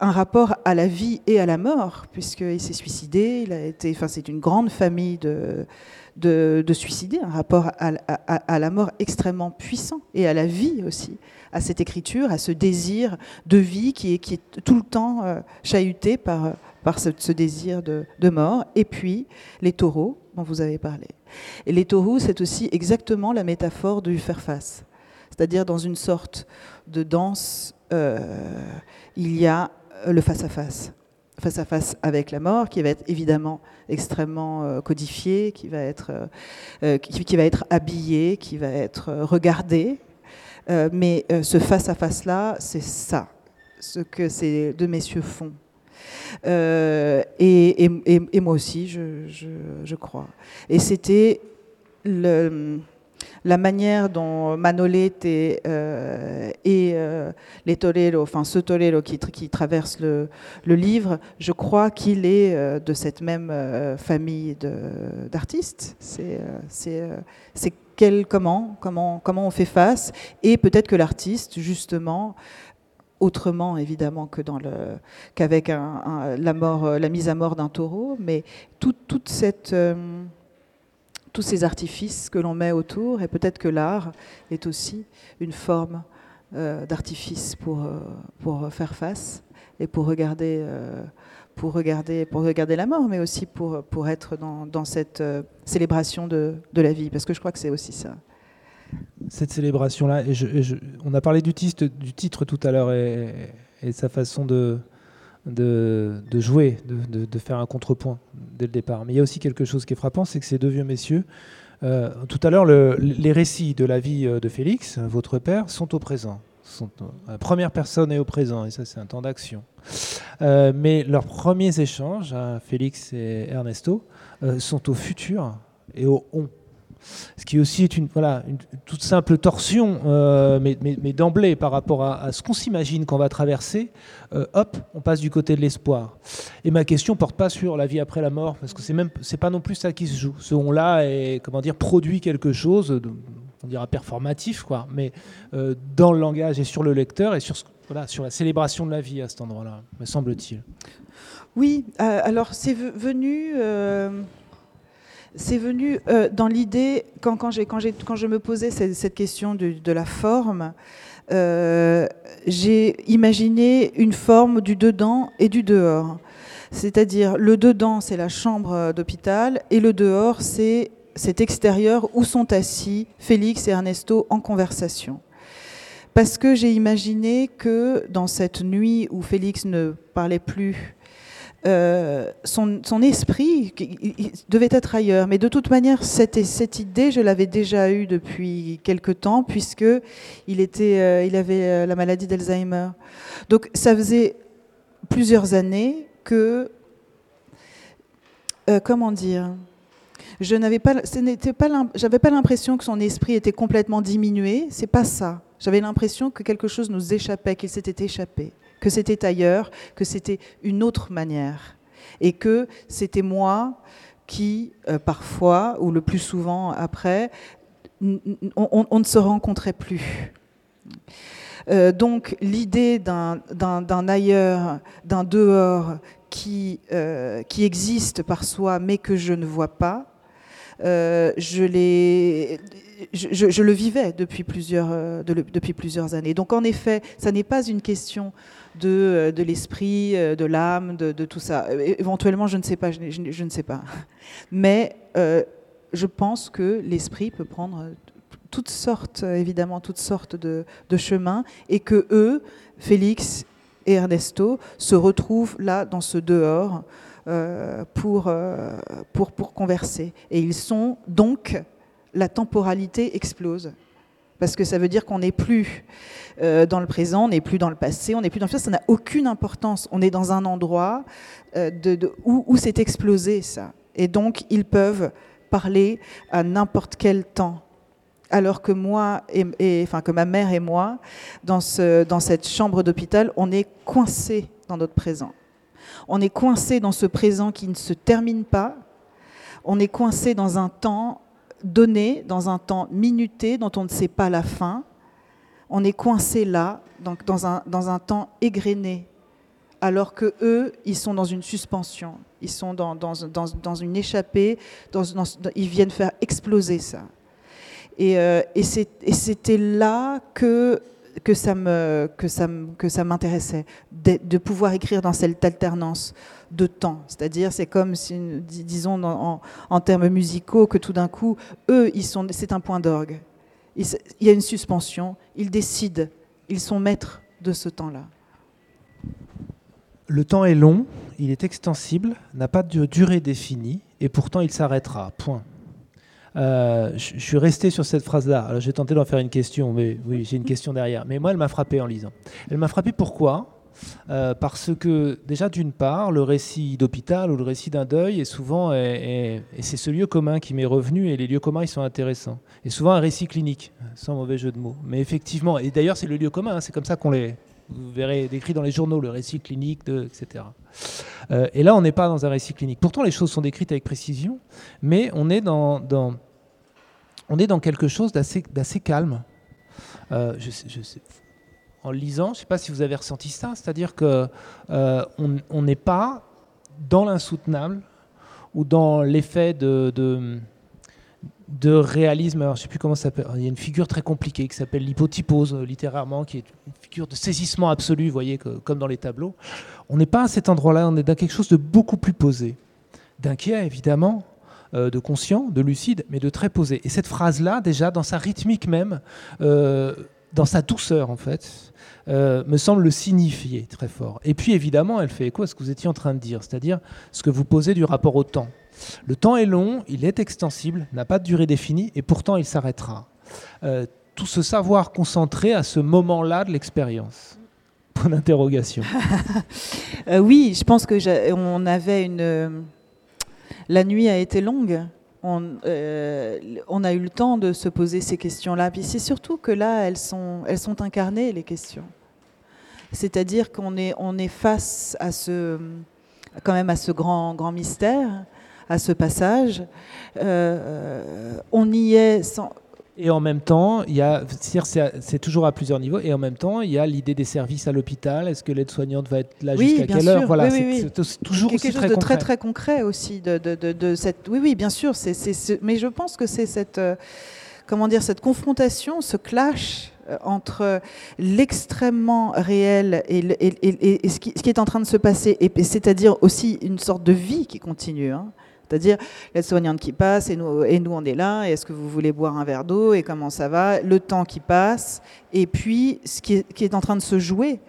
un rapport à la vie et à la mort, puisqu'il s'est suicidé, il a été, enfin, c'est une grande famille de, de, de suicidés, un rapport à, à- à la mort extrêmement puissant et à la vie aussi, à cette écriture, à ce désir de vie qui est, tout le temps euh, chahuté par, par ce, désir de, mort. Et puis les taureaux dont vous avez parlé. Et les taureaux, c'est aussi exactement la métaphore du faire face. C'est-à-dire dans une sorte de danse, euh, il y a le face-à-face. Face-à-face avec la mort, qui va être évidemment extrêmement euh, codifié, qui va être, euh, euh, qui, qui va être habillé, qui va être regardé. Mais ce face-à-face-là, c'est ça, ce que ces deux messieurs font. Et, et- et- et moi aussi, je, je- je crois. Et c'était le. La manière dont Manolete et, euh, euh, les Torero, enfin ce Torero qui, qui traverse le, livre, je crois qu'il est euh, de cette même famille d'artistes. C'est comment, comment, comment on fait face, et peut-être que l'artiste, justement, autrement évidemment que dans qu'avec la mise à mort d'un taureau, mais tout, toute cette tous ces artifices que l'on met autour, et peut-être que l'art est aussi une forme euh, d'artifice pour, euh, pour faire face et pour regarder, euh, pour, regarder, pour regarder la mort, mais aussi pour, pour être dans, dans cette célébration de, de, la vie, parce que je crois que c'est aussi ça. Cette célébration-là, on a parlé du titre, du titre tout à l'heure et, et, sa façon de, de, jouer, de, faire un contrepoint dès le départ. Mais il y a aussi quelque chose qui est frappant, c'est que ces deux vieux messieurs, euh, tout à l'heure, le, les récits de la vie euh, de Félix, votre père, sont au présent. Sont, la première personne est au présent, et ça c'est un temps d'action. Euh, mais leurs premiers échanges, hein, Félix et Ernesto, euh, sont au futur et au on ce qui aussi est une, toute simple torsion, euh, mais, d'emblée par rapport à, ce qu'on s'imagine qu'on va traverser, euh, hop, on passe du côté de l'espoir. Et ma question porte pas sur la vie après la mort, parce que c'est même, pas non plus ça qui se joue. Ce on-là est, comment dire, produit quelque chose, on dira performatif, quoi, mais euh, dans le langage et sur le lecteur et sur, la célébration de la vie à cet endroit-là, me semble-t-il. Oui, alors c'est venu c'est venu euh, dans l'idée, quand, quand, quand, quand, je me posais cette, question de, de, la forme, euh, j'ai imaginé une forme du dedans et du dehors. C'est-à-dire, le dedans, c'est la chambre d'hôpital, et le dehors, c'est cet extérieur où sont assis Félix et Ernesto en conversation. Parce que j'ai imaginé que dans cette nuit où Félix ne parlait plus, euh, son, esprit devait être ailleurs. Mais de toute manière, cette, idée, je l'avais déjà eue depuis quelque temps, puisque il, euh, avait euh, la maladie d'Alzheimer. Donc ça faisait plusieurs années que, comment dire, je n'avais pas, n'était pas, j'avais pas l'impression que son esprit était complètement diminué. C'est pas ça. J'avais l'impression que quelque chose nous échappait, qu'il s'était échappé que c'était ailleurs, que c'était une autre manière, et que c'était moi qui, euh, parfois, ou le plus souvent après, on, ne se rencontrait plus. Euh, donc l'idée d'un ailleurs, d'un dehors euh, qui existe par soi mais que je ne vois pas, euh, je, le vivais depuis plusieurs, euh, de, depuis plusieurs années. Donc en effet, ça n'est pas une question de, euh, de l'esprit, de l'âme, de, tout ça. Éventuellement, je ne sais pas, je, ne sais pas. Mais je pense que l'esprit peut prendre toutes sortes, évidemment, toutes sortes de, de chemins, et que eux, Félix et Ernesto, se retrouvent là, dans ce dehors, pour, euh, pour, pour converser. Et ils sont donc, la temporalité explose parce que ça veut dire qu'on n'est plus euh, dans le présent, on n'est plus dans le passé, on n'est plus dans le futur, ça n'a aucune importance. On est dans un endroit euh, de, où, où c'est explosé, ça. Et donc, ils peuvent parler à n'importe quel temps. Alors que moi, et, et, enfin que ma mère et moi, dans, ce, dans cette chambre d'hôpital, on est coincés dans notre présent. On est coincé dans ce présent qui ne se termine pas. On est coincé dans un temps donné, dans un temps minuté dont on ne sait pas la fin. On est coincé là, donc dans un, dans un temps égrené, alors que eux, ils sont dans une suspension, ils sont dans, dans, dans, dans une échappée, ils viennent faire exploser ça. Et, euh, et c'était là que que ça me que ça que ça m'intéressait de, pouvoir écrire dans cette alternance de temps. C'est-à-dire c'est comme disons en, en, termes musicaux que tout d'un coup eux ils sont c'est un point d'orgue. Il, y a une suspension ils décident ils sont maîtres de ce temps-là. Le temps est long il est extensible n'a pas de durée définie et pourtant il s'arrêtera. Point euh, je, suis resté sur cette phrase-là. J'ai tenté d'en faire une question, mais oui, j'ai une question derrière. Mais moi, elle m'a frappé en lisant. Elle m'a frappé pourquoi? Euh, parce que déjà d'une part, le récit d'hôpital ou le récit d'un deuil est souvent, et c'est ce lieu commun qui m'est revenu, et les lieux communs ils sont intéressants. Et souvent un récit clinique, sans mauvais jeu de mots. Mais effectivement, et d'ailleurs c'est le lieu commun, hein, c'est comme ça qu'on les, vous verrez décrit dans les journaux, le récit clinique, etc. Euh, et là, on n'est pas dans un récit clinique. Pourtant, les choses sont décrites avec précision, mais on est dans, on est dans quelque chose d'assez calme. Euh, en lisant, je ne sais pas si vous avez ressenti ça, c'est-à-dire qu'on euh, n'est pas dans l'insoutenable ou dans l'effet de, réalisme. Alors, je ne sais plus comment ça s'appelle. Il y a une figure très compliquée qui s'appelle l'hypotypose, euh, littérairement, qui est une figure de saisissement absolu, vous voyez, comme dans les tableaux. On n'est pas à cet endroit-là, on est dans quelque chose de beaucoup plus posé. D'inquiet, évidemment, euh, de conscient, de lucide, mais de très posé. Et cette phrase-là, déjà, dans sa rythmique même, dans sa douceur, en fait, euh, me semble le signifier très fort. Et puis évidemment, elle fait écho à ce que vous étiez en train de dire, c'est-à-dire ce que vous posez du rapport au temps. Le temps est long, il est extensible, n'a pas de durée définie, et pourtant il s'arrêtera. Euh, tout ce savoir concentré à ce moment-là de l'expérience. Euh, oui, je pense que on avait une. La nuit a été longue. On, on, a eu le temps de se poser ces questions-là. Puis c'est surtout que là, elles sont, elles sont incarnées, les questions. C'est-à-dire qu'on est, on est face à ce, quand même à ce grand, grand mystère, à ce passage. Euh, on y est sans, et en même temps, il y a, c'est toujours à plusieurs niveaux. Et en même temps, il y a l'idée des services à l'hôpital. Est-ce que l'aide-soignante va être là jusqu'à quelle heure Voilà, c'est toujours quelque chose très de très très concret aussi de, de, de, cette. Oui, oui, bien sûr. C'est, mais je pense que c'est cette, euh, comment dire, cette confrontation, ce clash euh, entre l'extrêmement réel et, ce, qui, est en train de se passer, et, c'est-à-dire aussi une sorte de vie qui continue. Hein. C'est-à-dire l'aide-soignante qui passe et nous, et nous on est là, et est-ce que vous voulez boire un verre d'eau et comment ça va, le temps qui passe, et puis ce qui est, en train de se jouer,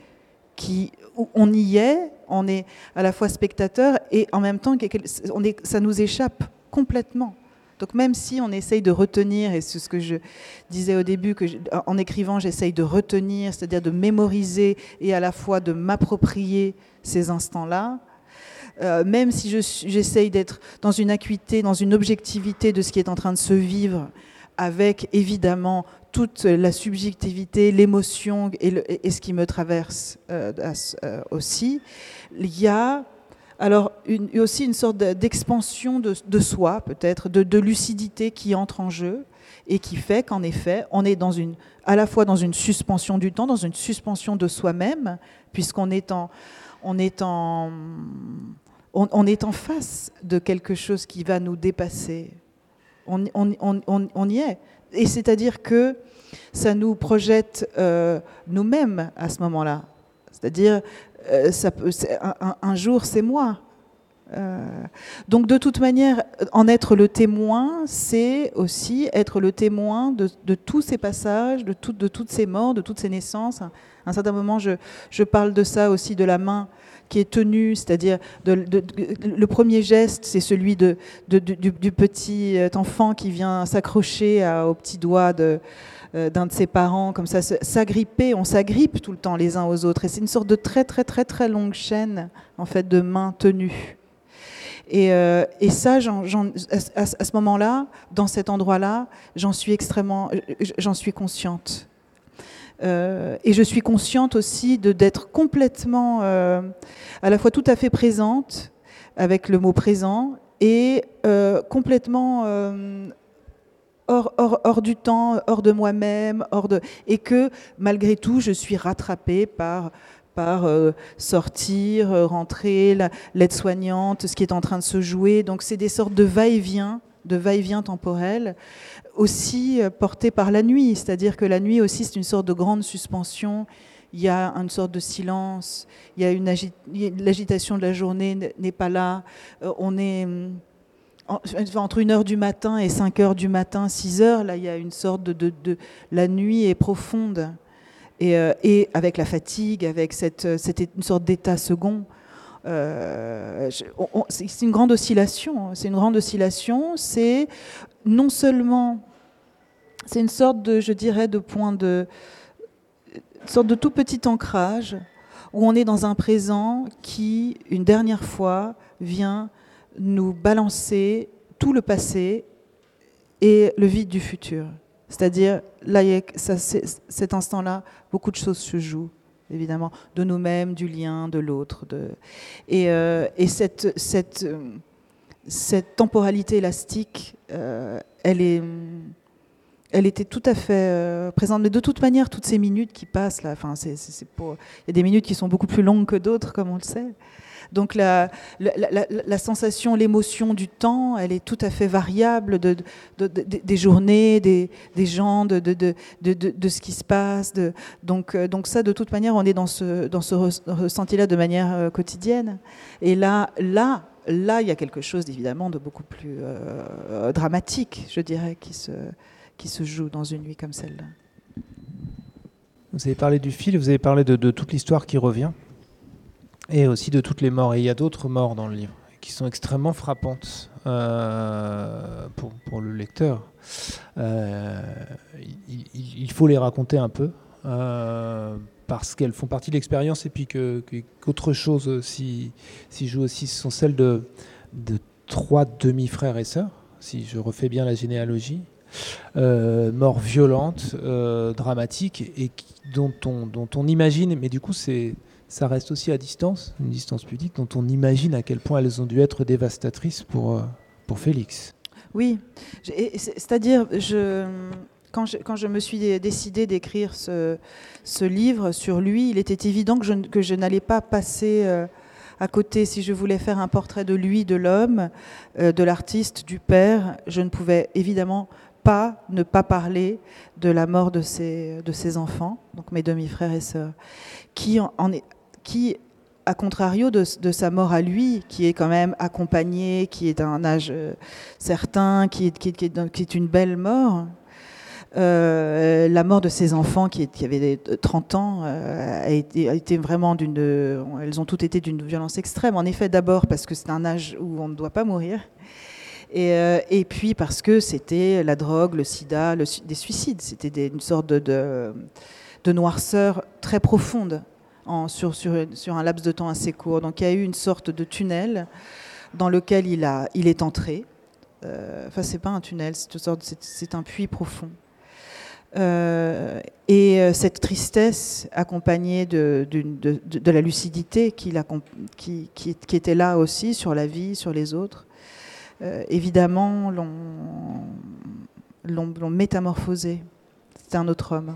qui, on y est, on est à la fois spectateur et en même temps ça nous échappe complètement. Donc même si on essaye de retenir, et c'est ce que je disais au début, que en écrivant j'essaye de retenir, c'est-à-dire de mémoriser et à la fois de m'approprier ces instants-là, euh, même si j'essaye d'être dans une acuité, dans une objectivité de ce qui est en train de se vivre, avec évidemment toute la subjectivité, l'émotion et, ce qui me traverse euh, euh, aussi, il y a alors aussi une sorte d'expansion de, soi, peut-être, de, lucidité qui entre en jeu et qui fait qu'en effet, on est à la fois dans une suspension du temps, dans une suspension de soi-même, puisqu'on est en, on, est en face de quelque chose qui va nous dépasser. On, y est. Et c'est-à-dire que ça nous projette euh, nous-mêmes à ce moment-là. C'est-à-dire, euh, un, jour, c'est moi. Euh, donc de toute manière, en être le témoin, c'est aussi être le témoin de, tous ces passages, de, toutes ces morts, de toutes ces naissances. À un certain moment, je parle de ça aussi, de la main qui est tenue, c'est-à-dire le premier geste, c'est celui du, petit enfant qui vient s'accrocher au petit doigt euh, d'un de ses parents, comme ça, s'agripper, on s'agrippe tout le temps les uns aux autres. Et c'est une sorte de très très très très longue chaîne en fait de mains tenues. Et, euh, et ça, à, ce moment-là, dans cet endroit-là, j'en suis extrêmement, j'en suis consciente. Euh, et je suis consciente aussi de d'être complètement, à la fois tout à fait présente avec le mot présent et complètement hors, du temps, hors de moi-même, hors de et que malgré tout, je suis rattrapée par par euh, sortir, euh, rentrer, l'aide-soignante, ce qui est en train de se jouer. Donc c'est des sortes de va-et-vient, de va-et-vient temporel, aussi euh, portés par la nuit. C'est-à-dire que la nuit aussi, c'est une sorte de grande suspension. Il y a une sorte de silence. Il y a une l'agitation de la journée n'est pas là. on est hum, entre 1h du matin et 5h du matin, 6h, là, il y a une sorte de, la nuit est profonde. Et, euh, et, avec la fatigue, avec cette, cette une sorte d'état second. Euh, c'est une grande oscillation. C'est une grande oscillation. C'est non seulement, c'est une sorte de, je dirais, de point de, sorte de tout petit ancrage où on est dans un présent qui, une dernière fois, vient nous balancer tout le passé et le vide du futur. C'est-à-dire, là, cet instant-là, beaucoup de choses se jouent, évidemment, de nous-mêmes, du lien, de l'autre. De... Et, euh, et cette, cette, cette, temporalité élastique, euh, elle est elle était tout à fait euh, présente. Mais de toute manière, toutes ces minutes qui passent là, il y a des minutes qui sont beaucoup plus longues que d'autres, comme on le sait. Donc la, sensation, l'émotion du temps, elle est tout à fait variable de, des journées, des, gens, de, ce qui se passe. donc, euh, donc ça, de toute manière, on est dans ce, dans ce ressenti-là de manière euh, quotidienne. Et là, là, là, il y a quelque chose évidemment de beaucoup plus dramatique, je dirais, qui se joue dans une nuit comme celle-là. Vous avez parlé du fil, vous avez parlé de, toute l'histoire qui revient, et aussi de toutes les morts. Et il y a d'autres morts dans le livre qui sont extrêmement frappantes euh, pour, le lecteur. Euh, il, faut les raconter un peu. Euh, parce qu'elles font partie de l'expérience et puis qu'autre chose si, joue aussi ce sont celles de, trois demi-frères et sœurs si je refais bien la généalogie euh, mort violente, euh, dramatique, et dont, on, dont on imagine, mais du coup c'est ça reste aussi à distance, une distance pudique, dont on imagine à quel point elles ont dû être dévastatrices pour, euh, pour Félix. Oui, c'est-à-dire, quand, je, quand je me suis décidé d'écrire ce, ce, livre sur lui, il était évident que je, que je n'allais pas passer à côté, si je voulais faire un portrait de lui, de l'homme, de l'artiste, du père, je ne pouvais évidemment pas ne pas parler de la mort de ses, de ses enfants, donc mes demi-frères et sœurs, qui, en est, qui à contrario de, sa mort à lui, qui est quand même accompagné, qui est d'un âge euh, certain, qui est, une belle mort, euh, la mort de ses enfants, qui, qui avaient 30 ans, euh, a, été, vraiment d'une. Elles ont toutes été d'une violence extrême. En effet, d'abord parce que c'est un âge où on ne doit pas mourir. Et, puis parce que c'était la drogue, le sida, des suicides. C'était une sorte de, noirceur très profonde sur, un laps de temps assez court. Donc il y a eu une sorte de tunnel dans lequel il, est entré. Euh, enfin, c'est pas un tunnel, c'est un puits profond. Euh, et cette tristesse accompagnée de, la lucidité qui, qui, était là aussi sur la vie, sur les autres, euh, évidemment, l'ont métamorphosé. C'est un autre homme.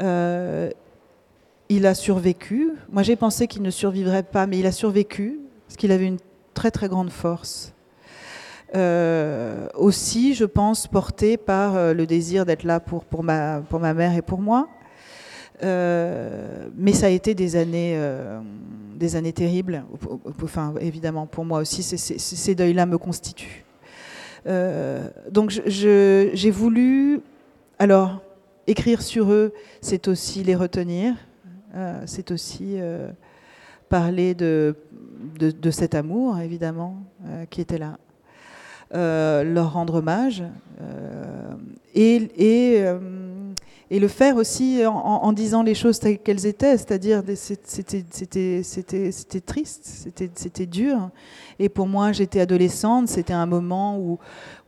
Euh, il a survécu. Moi, j'ai pensé qu'il ne survivrait pas, mais il a survécu parce qu'il avait une très très grande force. Euh, aussi, je pense, porté par le désir d'être là pour, pour, ma, pour ma mère et pour moi. mais ça a été des années des années terribles. Enfin, évidemment, pour moi aussi, ces deuils-là me constituent. Euh, donc, j'ai voulu. Alors, écrire sur eux, c'est aussi les retenir. Euh, c'est aussi euh, parler de, de, cet amour, évidemment, qui était là. leur rendre hommage. et. et le faire aussi en, disant les choses telles qu'elles étaient, c'est-à-dire c'était triste, c'était dur. Et pour moi, j'étais adolescente, c'était un moment où,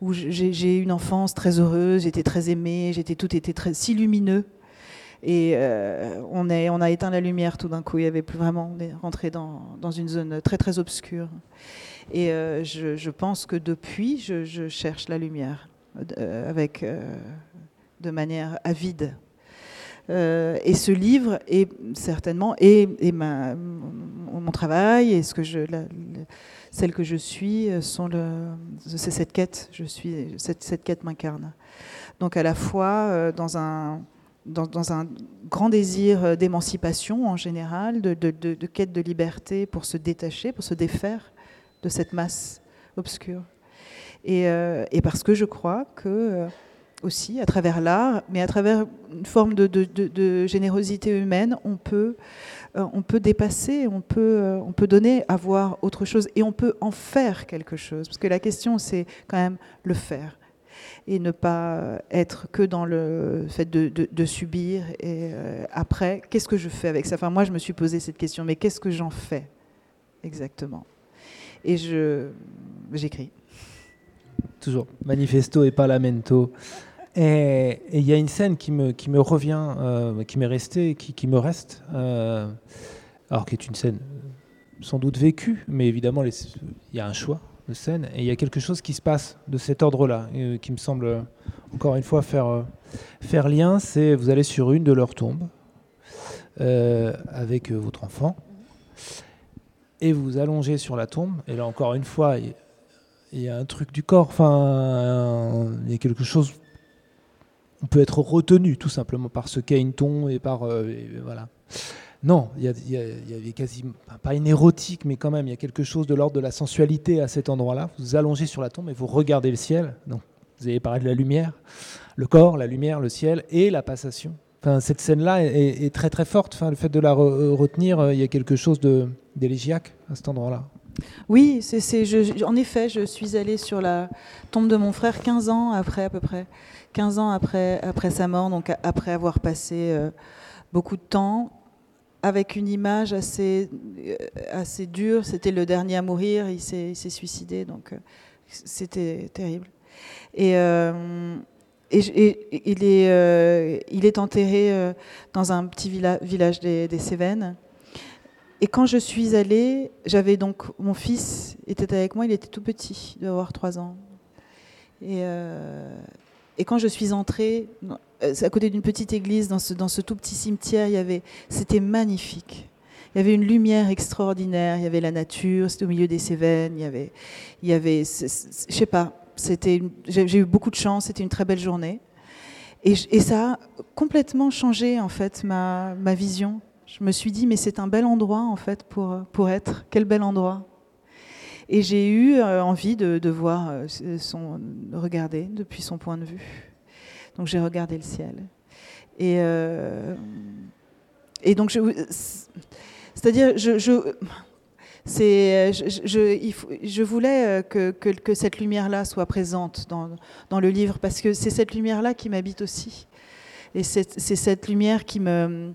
où j'ai eu une enfance très heureuse, j'étais très aimée, tout était très si lumineux. Et euh, on, a éteint la lumière tout d'un coup, il y avait plus vraiment, on est rentré dans, une zone très très obscure. Et euh, je, pense que depuis, je, cherche la lumière euh, avec de manière avide. Et ce livre est certainement et, mon travail et ce que je, celle que je suis c'est cette quête. Je suis cette, cette quête m'incarne. Donc à la fois dans un dans, un grand désir d'émancipation en général, de, quête de liberté pour se détacher, pour se défaire de cette masse obscure. Et, et parce que je crois que aussi à travers l'art, mais à travers une forme de, générosité humaine, on peut, euh, on peut dépasser, on peut, euh, on peut donner à voir autre chose et on peut en faire quelque chose. Parce que la question, c'est quand même le faire. Et ne pas être que dans le fait de, subir. Et après, qu'est-ce que je fais avec ça? Enfin, moi, je me suis posé cette question, mais qu'est-ce que j'en fais exactement? Et je j'écris. Toujours manifesto et pas lamento. Et il y a une scène qui me, qui me revient, euh, qui m'est restée, qui, qui, me reste, euh, alors qui est une scène sans doute vécue, mais évidemment il y a un choix et il y a quelque chose qui se passe de cet ordre-là, euh, qui me semble encore une fois faire, faire lien, c'est vous allez sur une de leurs tombes avec votre enfant, et vous allongez sur la tombe, et là encore une fois, il y a un truc du corps, enfin, il y a quelque chose on peut être retenu tout simplement par ce qu'est une tombe et par euh, voilà. Non, il y, avait quasiment pas une érotique, mais quand même il y a quelque chose de l'ordre de la sensualité à cet endroit-là. Vous allongez sur la tombe et vous regardez le ciel. Donc vous avez parlé de la lumière, le corps, la lumière, le ciel et la passation. Enfin, cette scène-là est, très très forte. Enfin, le fait de la retenir, euh, il y a quelque chose d'élégiaque à cet endroit-là. Oui, c'est, en effet, je suis allée sur la tombe de mon frère 15 ans après à peu près. 15 ans après, après sa mort, donc après avoir passé euh, beaucoup de temps avec une image assez, euh, assez dure. C'était le dernier à mourir, il s'est, suicidé, donc euh, c'était terrible. Et, et, il, est, enterré dans un petit village des, des, Cévennes. Et quand je suis allée, j'avais donc mon fils était avec moi, il était tout petit, il devait avoir 3 ans. Et, quand je suis entrée, euh, à côté d'une petite église, dans ce, tout petit cimetière, il y avait, c'était magnifique. Il y avait une lumière extraordinaire, il y avait la nature, c'était au milieu des Cévennes, il y avait, sais pas, j'ai eu beaucoup de chance, c'était une très belle journée. Et, ça a complètement changé en fait ma, vision. Je me suis dit mais c'est un bel endroit en fait pour, pour être. Quel bel endroit. Et j'ai eu euh, envie de, de voir euh, son, regarder depuis son point de vue. Donc j'ai regardé le ciel. Et, euh, et donc, c'est-à-dire, je, je c'est, je, je, voulais que, que, que cette lumière-là soit présente dans, dans, le livre parce que c'est cette lumière-là qui m'habite aussi. Et c'est, cette lumière qui me,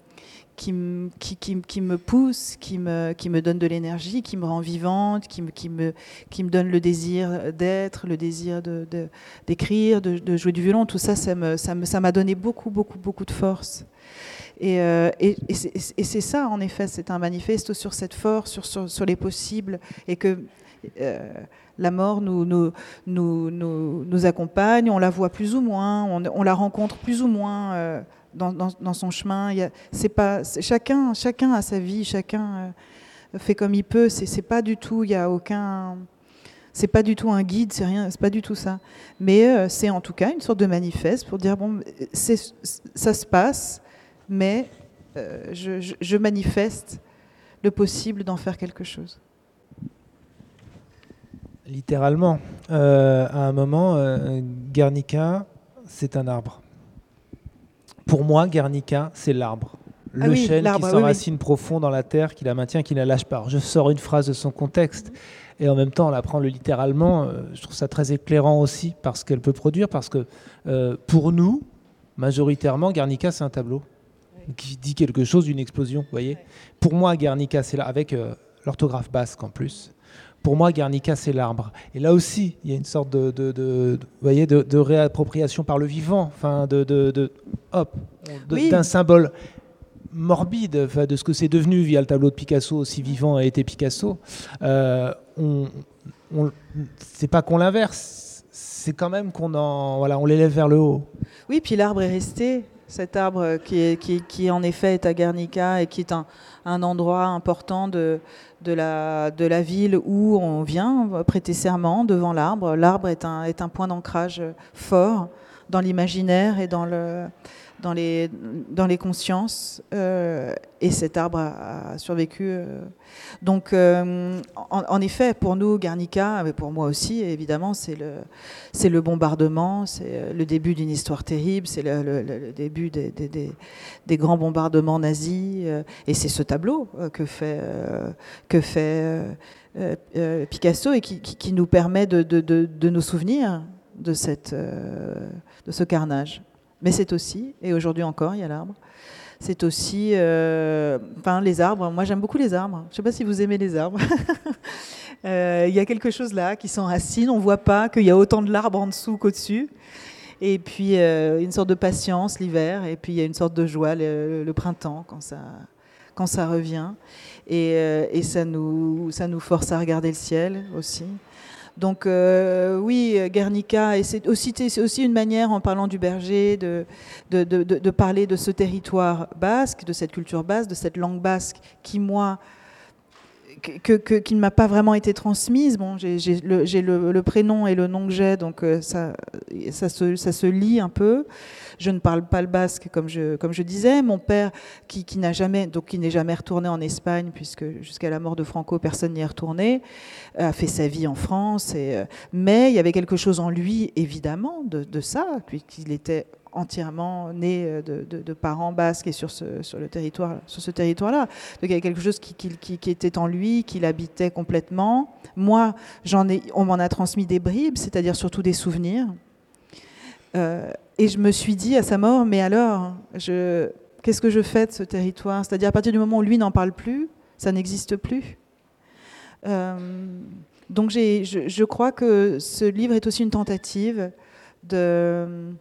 qui, qui, qui, me pousse, qui me, qui me donne de l'énergie, qui me rend vivante, qui me, qui me, qui me donne le désir d'être, le désir d'écrire, de, de, jouer du violon. Tout ça, ça m'a ça ça donné beaucoup, beaucoup, beaucoup de force. Et, euh, et, et c'est ça, en effet, c'est un manifeste sur cette force, sur, sur, sur les possibles, et que la mort nous, accompagne, on la voit plus ou moins, on, la rencontre plus ou moins. Euh, dans, son chemin. C'est pas chacun, chacun a sa vie, chacun euh, fait comme il peut. C'est pas du tout, il y a aucun, c'est pas du tout un guide, c'est rien, c'est pas du tout ça. Mais euh, c'est en tout cas une sorte de manifeste pour dire bon, ça se passe, mais euh, je, manifeste le possible d'en faire quelque chose. Littéralement, à un moment, Guernica, c'est un arbre. Pour moi, Guernica, c'est l'arbre. Ah le chêne qui s'enracine profond dans la terre, qui la maintient, qui ne la lâche pas. je sors une phrase de son contexte et en même temps, on la prend littéralement. Euh, je trouve ça très éclairant aussi parce qu'elle peut produire, parce que euh, pour nous, majoritairement, Guernica, c'est un tableau qui dit quelque chose d'une explosion. voyez Pour moi, Guernica, c'est là, avec euh, l'orthographe basque en plus pour moi, Guernica, c'est l'arbre. Et là aussi, il y a une sorte de, de, voyez, de, réappropriation par le vivant, enfin, de, hop, d'un symbole morbide de ce que c'est devenu via le tableau de Picasso, aussi vivant a été Picasso. Euh, on, c'est pas qu'on l'inverse, c'est quand même qu'on en, voilà, on l'élève vers le haut. Oui, puis l'arbre est resté cet arbre qui, est, qui, qui, en effet est à Guernica et qui est un, un endroit important de, de, la, de la ville où on vient prêter serment devant l'arbre. L'arbre est un, est un point d'ancrage fort dans l'imaginaire et dans le, dans les, dans les consciences. Euh, et cet arbre a, survécu. Euh. Donc, euh, en, effet, pour nous, Guernica, mais pour moi aussi, évidemment, c'est le, c'est le bombardement, c'est le début d'une histoire terrible, c'est le, début des, des, grands bombardements nazis. et c'est ce tableau que fait, que fait Picasso et qui, qui, qui nous permet de, de, de, de nous souvenir de, cette, de ce carnage. Mais c'est aussi, et aujourd'hui encore, il y a l'arbre, c'est aussi enfin, les arbres. Moi, j'aime beaucoup les arbres. Je ne sais pas si vous aimez les arbres. Il y a quelque chose là qui s'enracine. On ne voit pas qu'il y a autant de l'arbre en dessous qu'au-dessus. Et puis une sorte de patience l'hiver, et puis il y a une sorte de joie le, printemps quand ça, revient. Et, ça nous force à regarder le ciel aussi. Donc euh, oui, Guernica, et c'est aussi, une manière, en parlant du berger, de, parler de ce territoire basque, de cette culture basque, de cette langue basque qui, moi, que, qui ne m'a pas vraiment été transmise. Bon, j'ai le, le, prénom et le nom que j'ai, donc euh, ça, ça, se, ça se lit un peu. Je ne parle pas le basque, comme je, comme je disais. Mon père, qui, qui n'a jamais, donc qui n'est jamais retourné en Espagne, puisque jusqu'à la mort de Franco, personne n'y est retourné, a fait sa vie en France. Euh, mais il y avait quelque chose en lui, évidemment, de, de ça, puisqu'il était entièrement né euh, de, parents basques et sur ce, sur le territoire, sur ce territoire-là. Donc il y a quelque chose qui, qui, était en lui, qui l'habitait complètement. Moi, j'en ai, on m'en a transmis des bribes, c'est-à-dire surtout des souvenirs. Euh, et je me suis dit à sa mort, mais alors, qu'est-ce que je fais de ce territoire? C'est-à-dire à partir du moment où lui n'en parle plus, ça n'existe plus. Euh, donc je, je, crois que ce livre est aussi une tentative de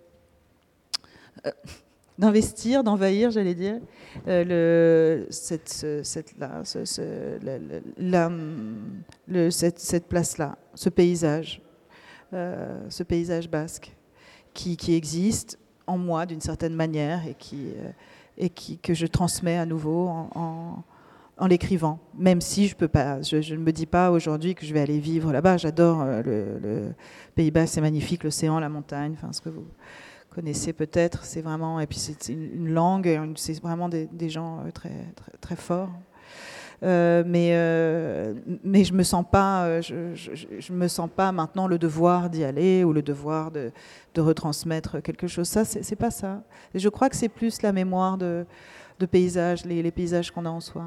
d'investir, d'envahir, j'allais dire, euh, le, cette, cette, là, le, cette, cette place-là, ce paysage, euh, ce paysage basque qui, qui, existe en moi d'une certaine manière et, qui, et qui, que je transmets à nouveau en, l'écrivant, même si je peux je, ne me dis pas aujourd'hui que je vais aller vivre là-bas. J'adore le, le, Pays Basque, c'est magnifique, l'océan, la montagne, enfin ce que vous connaissez peut-être. C'est vraiment, et puis c'est une langue, c'est vraiment des, gens euh, très, très, très forts. Euh, mais, euh, mais je me sens pas, je, me sens pas maintenant le devoir d'y aller ou le devoir de, de retransmettre quelque chose. Ça, c'est pas ça. Je crois que c'est plus la mémoire de, de paysages, les, les paysages qu'on a en soi.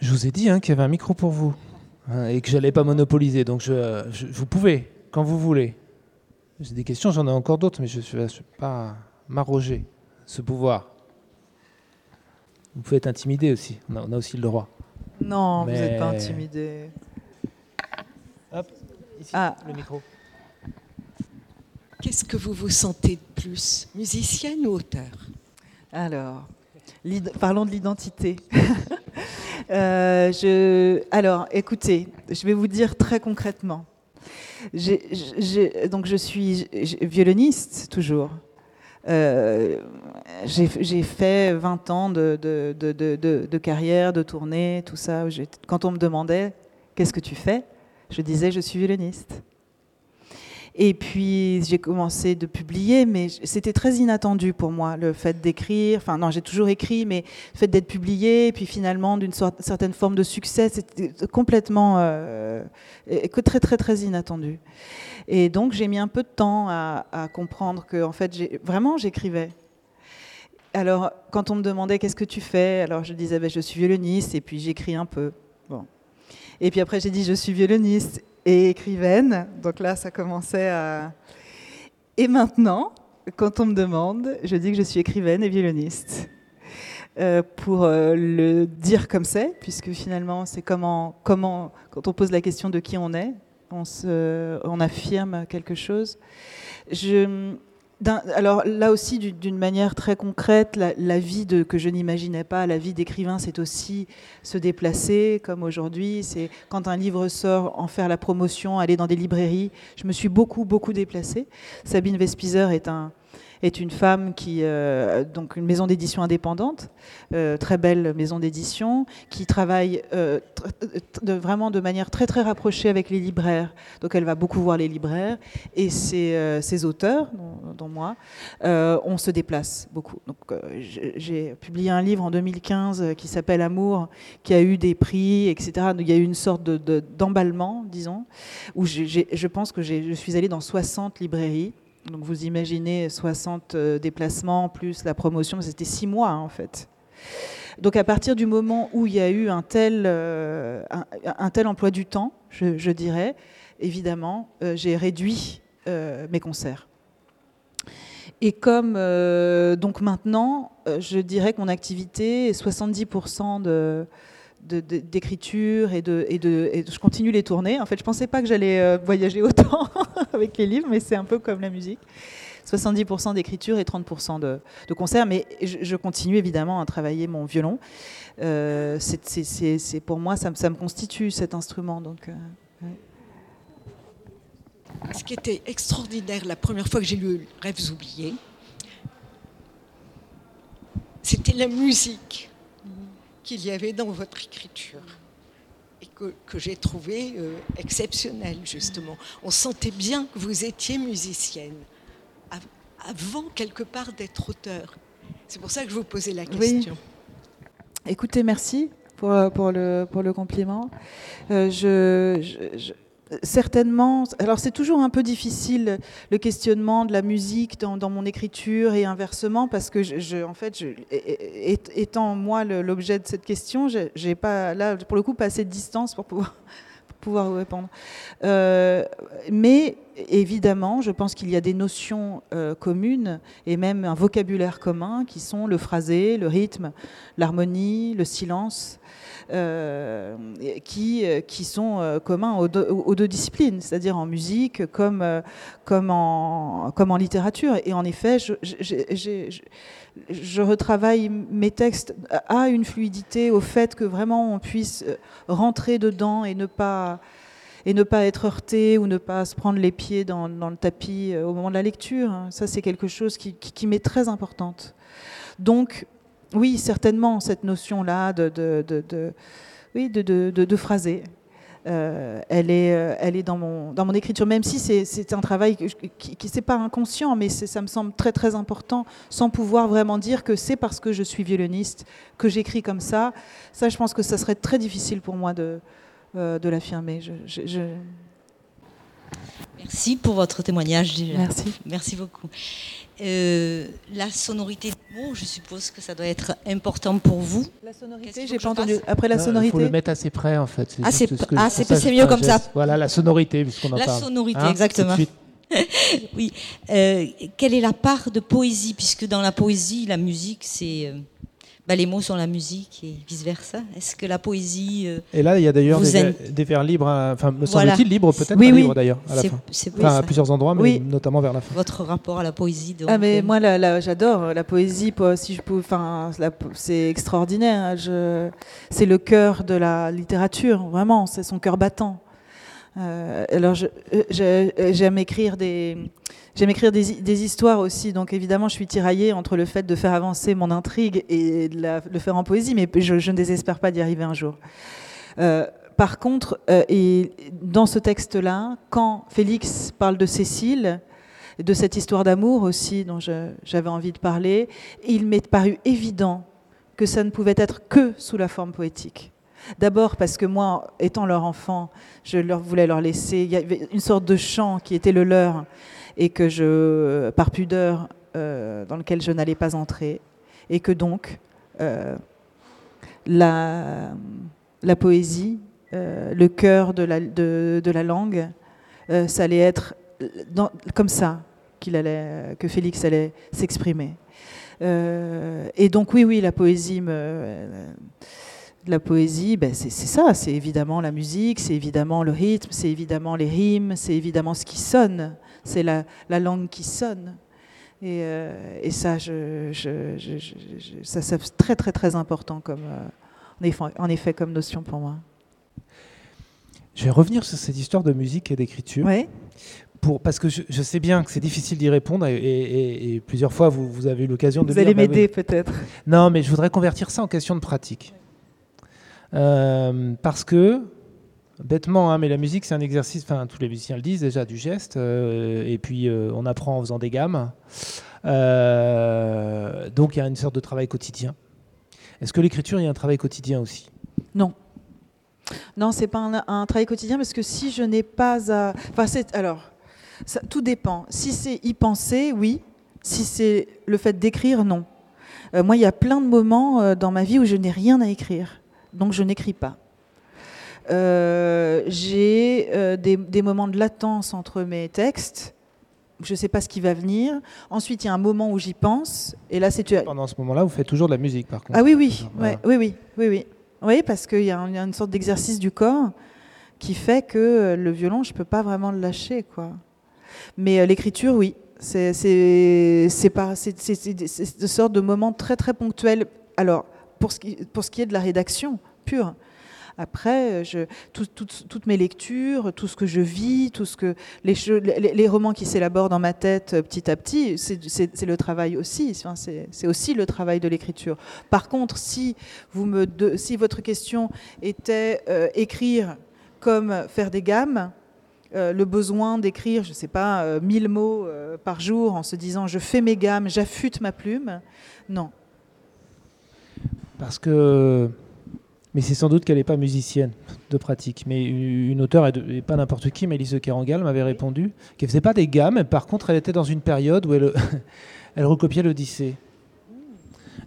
Je vous ai dit hein, qu'il y avait un micro pour vous hein, et que j'allais pas monopoliser. Donc je, vous pouvez quand vous voulez. J'ai des questions, j'en ai encore d'autres, mais je ne vais pas m'arroger ce pouvoir. Vous pouvez être intimidé aussi, on a, on a aussi le droit. Non, mais... vous n'êtes pas intimidé. Hop, ici, ah. le micro. Qu'est-ce que vous vous sentez de plus, musicienne ou auteur? Alors, parlons de l'identité. euh, je, alors, écoutez, je vais vous dire très concrètement donc je suis violoniste toujours. Euh, j'ai fait 20 ans de, de, carrière, de tournée, tout ça. Quand on me demandait qu'est-ce que tu fais, je disais je suis violoniste. Et puis j'ai commencé de publier, mais c'était très inattendu pour moi le fait d'écrire. Enfin non, j'ai toujours écrit, mais le fait d'être publié, et puis finalement d'une certaine forme de succès, c'était complètement euh, très très très inattendu. Et donc j'ai mis un peu de temps à, à comprendre que en fait vraiment j'écrivais. Alors quand on me demandait qu'est-ce que tu fais, alors je disais ben, je suis violoniste et puis j'écris un peu. Bon. Et puis après j'ai dit je suis violoniste et écrivaine. Donc là, ça commençait à... Et maintenant, quand on me demande, je dis que je suis écrivaine et violoniste. Euh, pour euh, le dire comme c'est, puisque finalement, c'est comment, comment, quand on pose la question de qui on est, on, se, on affirme quelque chose. Je, alors là aussi, d'une manière très concrète, la, vie de, que je n'imaginais pas, la vie d'écrivain, c'est aussi se déplacer, comme aujourd'hui. C'est quand un livre sort, en faire la promotion, aller dans des librairies. Je me suis beaucoup, beaucoup déplacée. Sabine Vespizer est un, est une femme qui, euh, donc une maison d'édition indépendante, euh, très belle maison d'édition, qui travaille euh, vraiment de manière très très rapprochée avec les libraires. Donc elle va beaucoup voir les libraires et ses, auteurs, dont, moi, on se déplace beaucoup. Donc j'ai publié un livre en 2015 qui s'appelle Amour, qui a eu des prix, etc. Il y a eu une sorte d'emballement, de, disons, où je pense que je suis allée dans 60 librairies donc vous imaginez 60 euh, déplacements plus la promotion, c'était six mois hein, en fait. Donc à partir du moment où il y a eu un tel, euh, un, tel emploi du temps, je, dirais, évidemment, j'ai réduit mes concerts. Et comme donc maintenant, je dirais que mon activité est 70% de, d'écriture et de, je continue les tournées. En fait, je pensais pas que j'allais voyager autant avec les livres, mais c'est un peu comme la musique. 70% d'écriture et 30% de, de concerts, mais je, continue évidemment à travailler mon violon. Euh, c'est pour moi, ça, ça, me constitue cet instrument. Donc, euh, Ce qui était extraordinaire la première fois que j'ai lu Rêves oubliés, c'était la musique qu'il y avait dans votre écriture et que, que j'ai trouvé euh, exceptionnelle justement. On sentait bien que vous étiez musicienne avant quelque part d'être auteur. C'est pour ça que je vous posais la question. Écoutez, merci pour, pour, le, pour le compliment. Euh, je, certainement, alors c'est toujours un peu difficile le questionnement de la musique dans, mon écriture et inversement parce que en fait, étant moi l'objet de cette question, j'ai pas là pour le coup pas assez de distance pour pouvoir pouvoir vous répondre. Euh, mais évidemment, je pense qu'il y a des notions euh, communes et même un vocabulaire commun qui sont le phrasé, le rythme, l'harmonie, le silence. Euh, qui, qui sont communs aux deux, aux deux disciplines, c'est-à-dire en musique comme, comme, en, comme en littérature. Et en effet, j'ai je retravaille mes textes à une fluidité, au fait que vraiment on puisse euh, rentrer dedans et ne pas, et ne pas être heurté ou ne pas se prendre les pieds dans, le tapis euh, au moment de la lecture. Hein. Ça, c'est quelque chose qui, m'est très importante. Donc, oui, certainement, cette notion-là de, oui, de, phraser. Euh, elle, est, euh, elle est dans mon, dans mon écriture, même si c'est un travail qui, qui, c'est pas inconscient, mais ça me semble très très important, sans pouvoir vraiment dire que c'est parce que je suis violoniste que j'écris comme ça. Ça, je pense que ça serait très difficile pour moi de, de l'affirmer. je... Merci pour votre témoignage. Merci. Merci beaucoup. Euh, la sonorité du mot, je suppose que ça doit être important pour vous. La sonorité, j'ai pas entendu. Après la sonorité. Il faut le mettre assez près en fait. Ah, c'est ah, mieux comme ça. Voilà la sonorité puisqu'on en la parle. La sonorité, hein, exactement. oui. Euh, quelle est la part de poésie? Puisque dans la poésie, la musique, c'est euh, bah, les mots sont la musique et vice-versa. Est-ce que la poésie... Euh, et là, il y a d'ailleurs des, vers libres, hein, enfin, me semble-t-il, libres peut-être, oui, oui. d'ailleurs, à la fin. Enfin, à plusieurs endroits, mais notamment vers la fin. Votre rapport à la poésie Ah, mais euh, moi, j'adore la poésie, si je peux, enfin, c'est extraordinaire. Hein, je... C'est le cœur de la littérature, vraiment, c'est son cœur battant. Euh, alors, j'aime écrire des J'aime écrire des, histoires aussi, donc évidemment, je suis tiraillée entre le fait de faire avancer mon intrigue et de, le faire en poésie, mais je, ne désespère pas d'y arriver un jour. Euh, par contre, euh, dans ce texte-là, quand Félix parle de Cécile, de cette histoire d'amour aussi dont j'avais envie de parler, il m'est paru évident que ça ne pouvait être que sous la forme poétique. D'abord parce que moi, étant leur enfant, je leur voulais leur laisser, une sorte de chant qui était le leur, et que je, par pudeur, euh, dans lequel je n'allais pas entrer, et que donc euh, la, poésie, euh, le cœur de la, langue, ça allait être comme ça qu'il allait, que Félix allait s'exprimer. et donc oui, oui, la poésie me la poésie, ben c'est ça, c'est évidemment la musique, c'est évidemment le rythme, c'est évidemment les rimes, c'est évidemment ce qui sonne c'est la, langue qui sonne. Et, euh, ça, ça c'est très très très important comme, euh, en, effet, comme notion pour moi. Je vais revenir sur cette histoire de musique et d'écriture. Oui. Pour, parce que je, sais bien que c'est difficile d'y répondre et, plusieurs fois vous, vous avez eu l'occasion de. Vous allez bah m'aider peut-être. Non, mais je voudrais convertir ça en question de pratique. Euh, parce que bêtement, hein, mais la musique, c'est un exercice, enfin, tous les musiciens le disent déjà, du geste, euh, et puis euh, on apprend en faisant des gammes. Euh, donc il y a une sorte de travail quotidien. Est-ce que l'écriture, il y a un travail quotidien aussi? Non. Non, c'est pas un, travail quotidien parce que si je n'ai pas à. Enfin, alors, tout dépend. Si c'est y penser, oui. Si c'est le fait d'écrire, non. moi, il y a plein de moments dans ma vie où je n'ai rien à écrire. Donc, je n'écris pas. Euh, j'ai euh, des, des moments de latence entre mes textes. Je ne sais pas ce qui va venir. Ensuite, il y a un moment où j'y pense. Et là, c'est Pendant ce moment-là, vous faites toujours de la musique, par contre. Ah oui, oui, Voilà. oui, oui, oui, oui. Oui, parce qu'il y, a y une sorte d'exercice du corps qui fait que euh, le violon, je peux pas vraiment le lâcher, quoi. Mais l'écriture, oui, c'est c'est pas sorte de moment très très ponctuel. Alors pour ce qui pour ce qui est de la rédaction pure. Après, euh, toutes mes lectures, tout ce que je vis, tout ce que les, romans qui s'élaborent dans ma tête euh, petit à petit, c'est- le travail aussi. C'est aussi le travail de l'écriture. Par contre, si, votre question était euh, écrire comme faire des gammes, le besoin d'écrire, je ne sais pas, euh, 1000 mots par jour en se disant je fais mes gammes, j'affûte ma plume, non. Parce que. Mais c'est sans doute qu'elle n'est pas musicienne de pratique. Mais une auteure, et, de- et pas n'importe qui, Mélisse de Kerangal, m'avait répondu qu'elle faisait pas des gammes. Par contre, elle était dans une période où elle, elle recopiait l'Odyssée.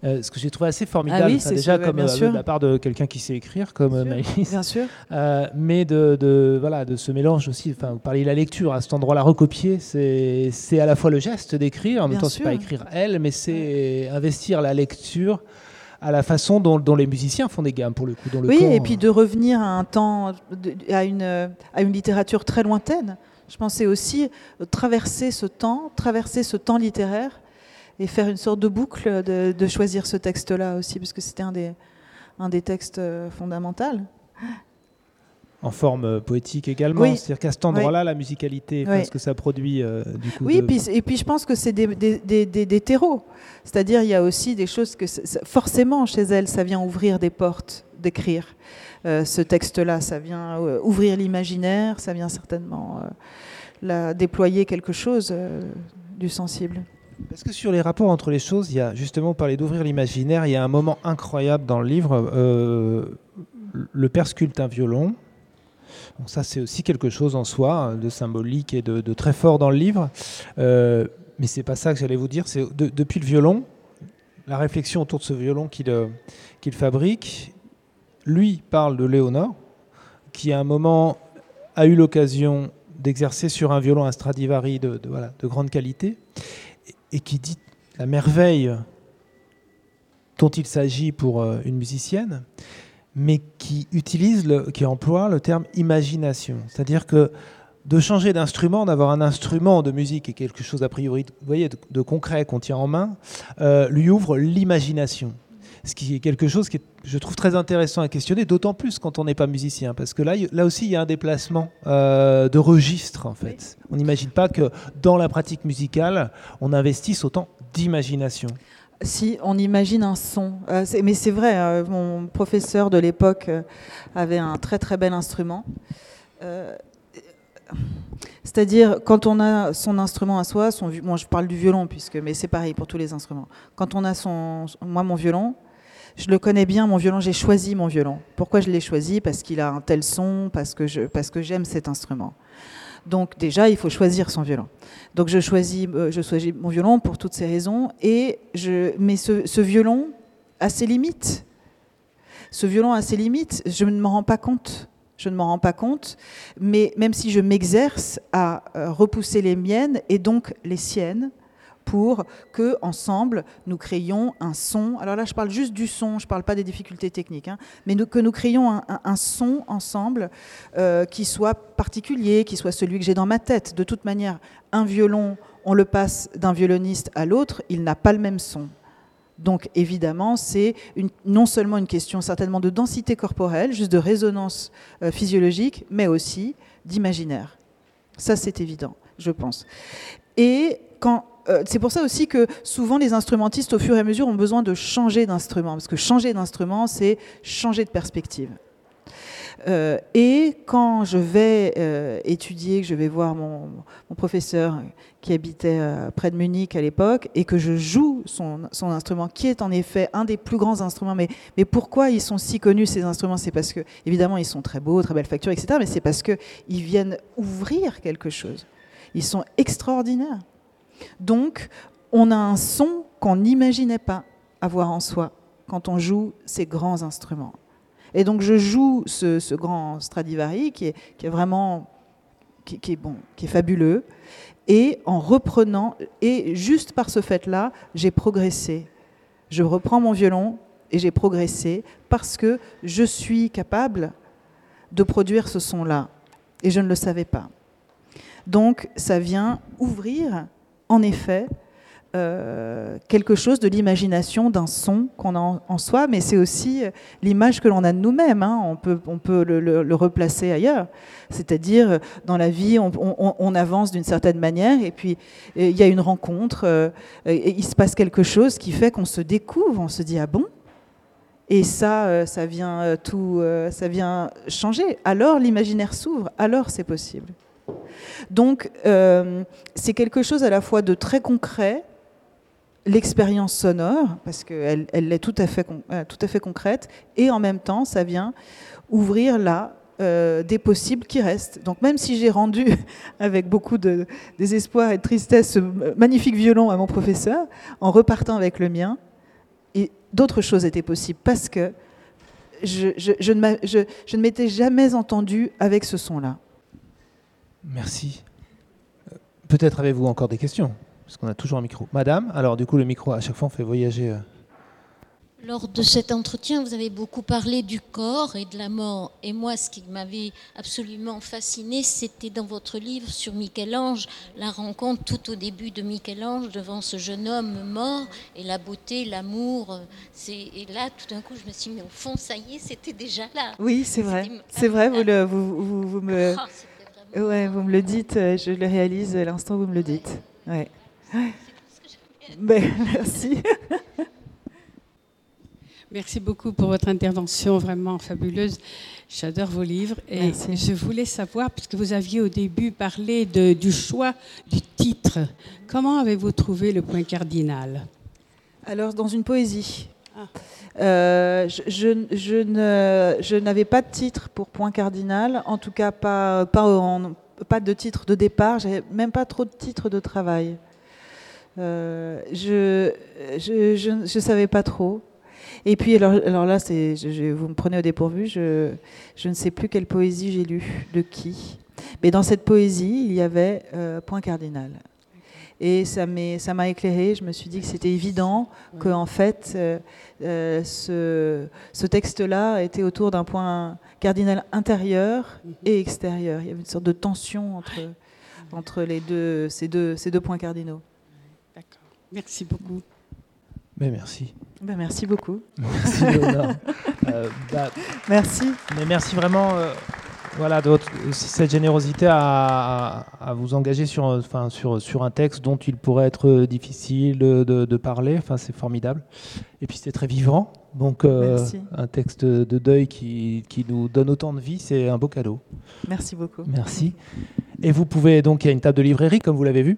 Euh, ce que j'ai trouvé assez formidable, Ah oui, Enfin, c'est déjà sûr, comme bien euh, sûr. de la part de quelqu'un qui sait écrire, comme euh, Bien sûr. Maëlys. Bien sûr. Euh, mais de, de- voilà, de ce mélange aussi. Enfin, vous parliez de la lecture. À cet endroit-là, recopier, c'est à la fois le geste d'écrire, en même temps, c'est pas écrire elle, mais c'est investir la lecture à la façon dont, dont les musiciens font des gammes, pour le coup. Dont le Oui, et puis de revenir à un temps, à une, à une littérature très lointaine. Je pensais aussi traverser ce temps, traverser ce temps littéraire et faire une sorte de boucle de, de choisir ce texte-là aussi, parce que c'était un des, un des textes euh, fondamentaux. En forme euh, poétique également. Oui. C'est-à-dire qu'à cet endroit-là, la musicalité, enfin, Oui. ce que ça produit, euh, du coup. Oui, de- puis, et puis je pense que c'est des, des, des, des- des terreaux. C'est-à-dire, il y a aussi des choses que, forcément, chez elle, ça vient ouvrir des portes d'écrire euh, ce texte-là. Ça vient euh, ouvrir l'imaginaire, ça vient certainement euh, la, déployer quelque chose euh, du sensible. Parce que sur les rapports entre les choses, il y a justement, vous parlez d'ouvrir l'imaginaire, il y a un moment incroyable dans le livre. euh, le père sculpte un violon. Ça, c'est aussi quelque chose en soi hein, de symbolique et de, très fort dans le livre. Euh, mais c'est pas ça que j'allais vous dire. C'est de- depuis le violon, la réflexion autour de ce violon qu'il euh, qu'il fabrique. Lui parle de Léonore, qui à un moment a eu l'occasion d'exercer sur un violon un Stradivari de grande qualité et qui dit la merveille dont il s'agit pour euh, une musicienne, mais qui utilise, le, qui emploie le terme imagination. C'est-à-dire que de changer d'instrument, d'avoir un instrument de musique et quelque chose a priori, vous voyez, de, de concret qu'on tient en main, euh, lui ouvre l'imagination. Ce qui est quelque chose qui est, je trouve très intéressant à questionner, d'autant plus quand on n'est pas musicien, parce que là, là aussi, il y a un déplacement euh, de registre en fait. On n'imagine pas que dans la pratique musicale, on investisse autant d'imagination. Si on imagine un son, Euh, mais c'est vrai, euh, mon professeur de l'époque euh, avait un très très bel instrument. C'est-à-dire quand on a son instrument à soi, je parle du violon puisque, mais c'est pareil pour tous les instruments. Quand on a son, moi mon violon, je le connais bien mon violon, j'ai choisi mon violon. Pourquoi je l'ai choisi? Parce qu'il a un tel son, parce que parce que j'aime cet instrument. Donc déjà, il faut choisir son violon. Donc je choisis, euh, mon violon pour toutes ces raisons. Et je, mais ce, ce violon a ses limites. Ce violon a ses limites. Je ne m'en rends pas compte. Je ne m'en rends pas compte. Mais même si je m'exerce à euh, repousser les miennes et donc les siennes, pour que ensemble nous créions un son. Alors là, je parle juste du son, je ne parle pas des difficultés techniques, hein, mais que nous créions un, son ensemble euh, qui soit particulier, qui soit celui que j'ai dans ma tête. De toute manière, un violon, on le passe d'un violoniste à l'autre, il n'a pas le même son. Donc évidemment, c'est non seulement une question certainement de densité corporelle, juste de résonance euh, physiologique, mais aussi d'imaginaire. Ça, c'est évident, je pense. Et quand, euh, c'est pour ça aussi que souvent les instrumentistes, au fur et à mesure, ont besoin de changer d'instrument, parce que changer d'instrument, c'est changer de perspective. Euh, et quand je vais euh, étudier, que je vais voir mon, professeur qui habitait près de Munich à l'époque, et que je joue son, instrument, qui est en effet un des plus grands instruments, mais, pourquoi ils sont si connus ces instruments? C'est parce que, évidemment, ils sont très beaux, très belle facture, etc., mais c'est parce qu'ils viennent ouvrir quelque chose. Ils sont extraordinaires. Donc, on a un son qu'on n'imaginait pas avoir en soi quand on joue ces grands instruments. Et donc je joue ce, grand Stradivari qui est, qui vraiment qui, est bon, qui est fabuleux. Et en reprenant, et juste par ce fait-là, j'ai progressé. Je reprends mon violon et j'ai progressé parce que je suis capable de produire ce son-là. Et je ne le savais pas. Donc ça vient ouvrir, en effet, euh, quelque chose de l'imagination d'un son qu'on a en, soi, mais c'est aussi euh, l'image que l'on a de nous-mêmes. Hein. On peut, le, replacer ailleurs. C'est-à-dire, euh, dans la vie, on, avance d'une certaine manière, et puis il y a une rencontre, et il se passe quelque chose qui fait qu'on se découvre, on se dit ah bon? Et ça, ça vient tout, ça vient changer. Alors l'imaginaire s'ouvre, alors c'est possible. Donc c'est quelque chose à la fois de très concret, l'expérience sonore, parce qu'elle elle est tout à, fait, euh, tout à concrète, et en même temps, ça vient ouvrir là euh, des possibles qui restent. Donc même si j'ai rendu avec beaucoup de désespoir et de tristesse ce magnifique violon à mon professeur, en repartant avec le mien, d'autres choses étaient possibles, parce que je, ne, je ne m'étais jamais entendu avec ce son-là. Merci. Euh, peut-être avez-vous encore des questions parce qu'on a toujours un micro. Madame, alors du coup, le micro, à chaque fois, on fait voyager. Euh. Lors de cet entretien, vous avez beaucoup parlé du corps et de la mort. Et moi, ce qui m'avait absolument fasciné, c'était dans votre livre sur Michel-Ange, la rencontre tout au début de Michel-Ange devant ce jeune homme mort, et la beauté, l'amour. Et là, tout d'un coup, je me suis dit, mais au fond, ça y est, c'était déjà là. Oui, c'est vrai. C'est vrai, vous, le, vous, vous, me... Oh, ouais, vous me le dites, euh, je le réalise à l'instant où vous me le dites. Ouais. Ben, merci. Merci beaucoup pour votre intervention vraiment fabuleuse. J'adore vos livres. Et je voulais savoir, puisque vous aviez au début parlé de, du choix du titre, comment avez-vous trouvé le point cardinal? Alors, dans une poésie. Ah. Euh, je, n'avais pas de titre pour point cardinal, en tout cas pas, de titre de départ, j'avais même pas trop de titres de travail. Euh, je ne savais pas trop. Et puis, alors, là, vous me prenez au dépourvu, je, je ne sais plus quelle poésie j'ai lue, de qui. Mais dans cette poésie, il y avait euh, Point cardinal. Et ça, m'a éclairé. Je me suis dit que c'était évident que, en fait, euh, ce, ce texte-là était autour d'un point cardinal intérieur mhm. et extérieur. Il y avait une sorte de tension entre, entre les deux, ces, deux, ces deux points cardinaux. Merci beaucoup. Mais merci. Ben merci beaucoup. Merci euh, bah, merci. Mais merci vraiment euh, voilà, de votre, cette générosité à, à, vous engager sur, enfin, sur, sur un texte dont il pourrait être difficile de, de, parler. Enfin, c'est formidable. Et puis c'est très vivant. Donc euh, un texte de deuil qui, qui, nous donne autant de vie, c'est un beau cadeau. Merci beaucoup. Merci. Et vous pouvez donc, il y a une table de librairie, comme vous l'avez vu.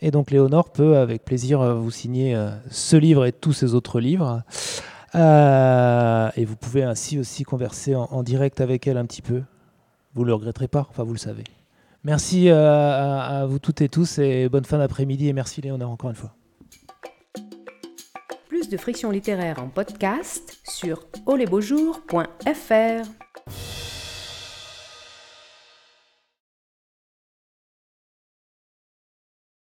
Et donc Léonore peut avec plaisir euh, vous signer euh, ce livre et tous ses autres livres. Euh, et vous pouvez ainsi aussi converser en, direct avec elle un petit peu. Vous ne le regretterez pas, enfin vous le savez. Merci à, vous toutes et tous et bonne fin d'après-midi et merci Léonore encore une fois. Plus de friction littéraire en podcast sur olesbeaujours.fr.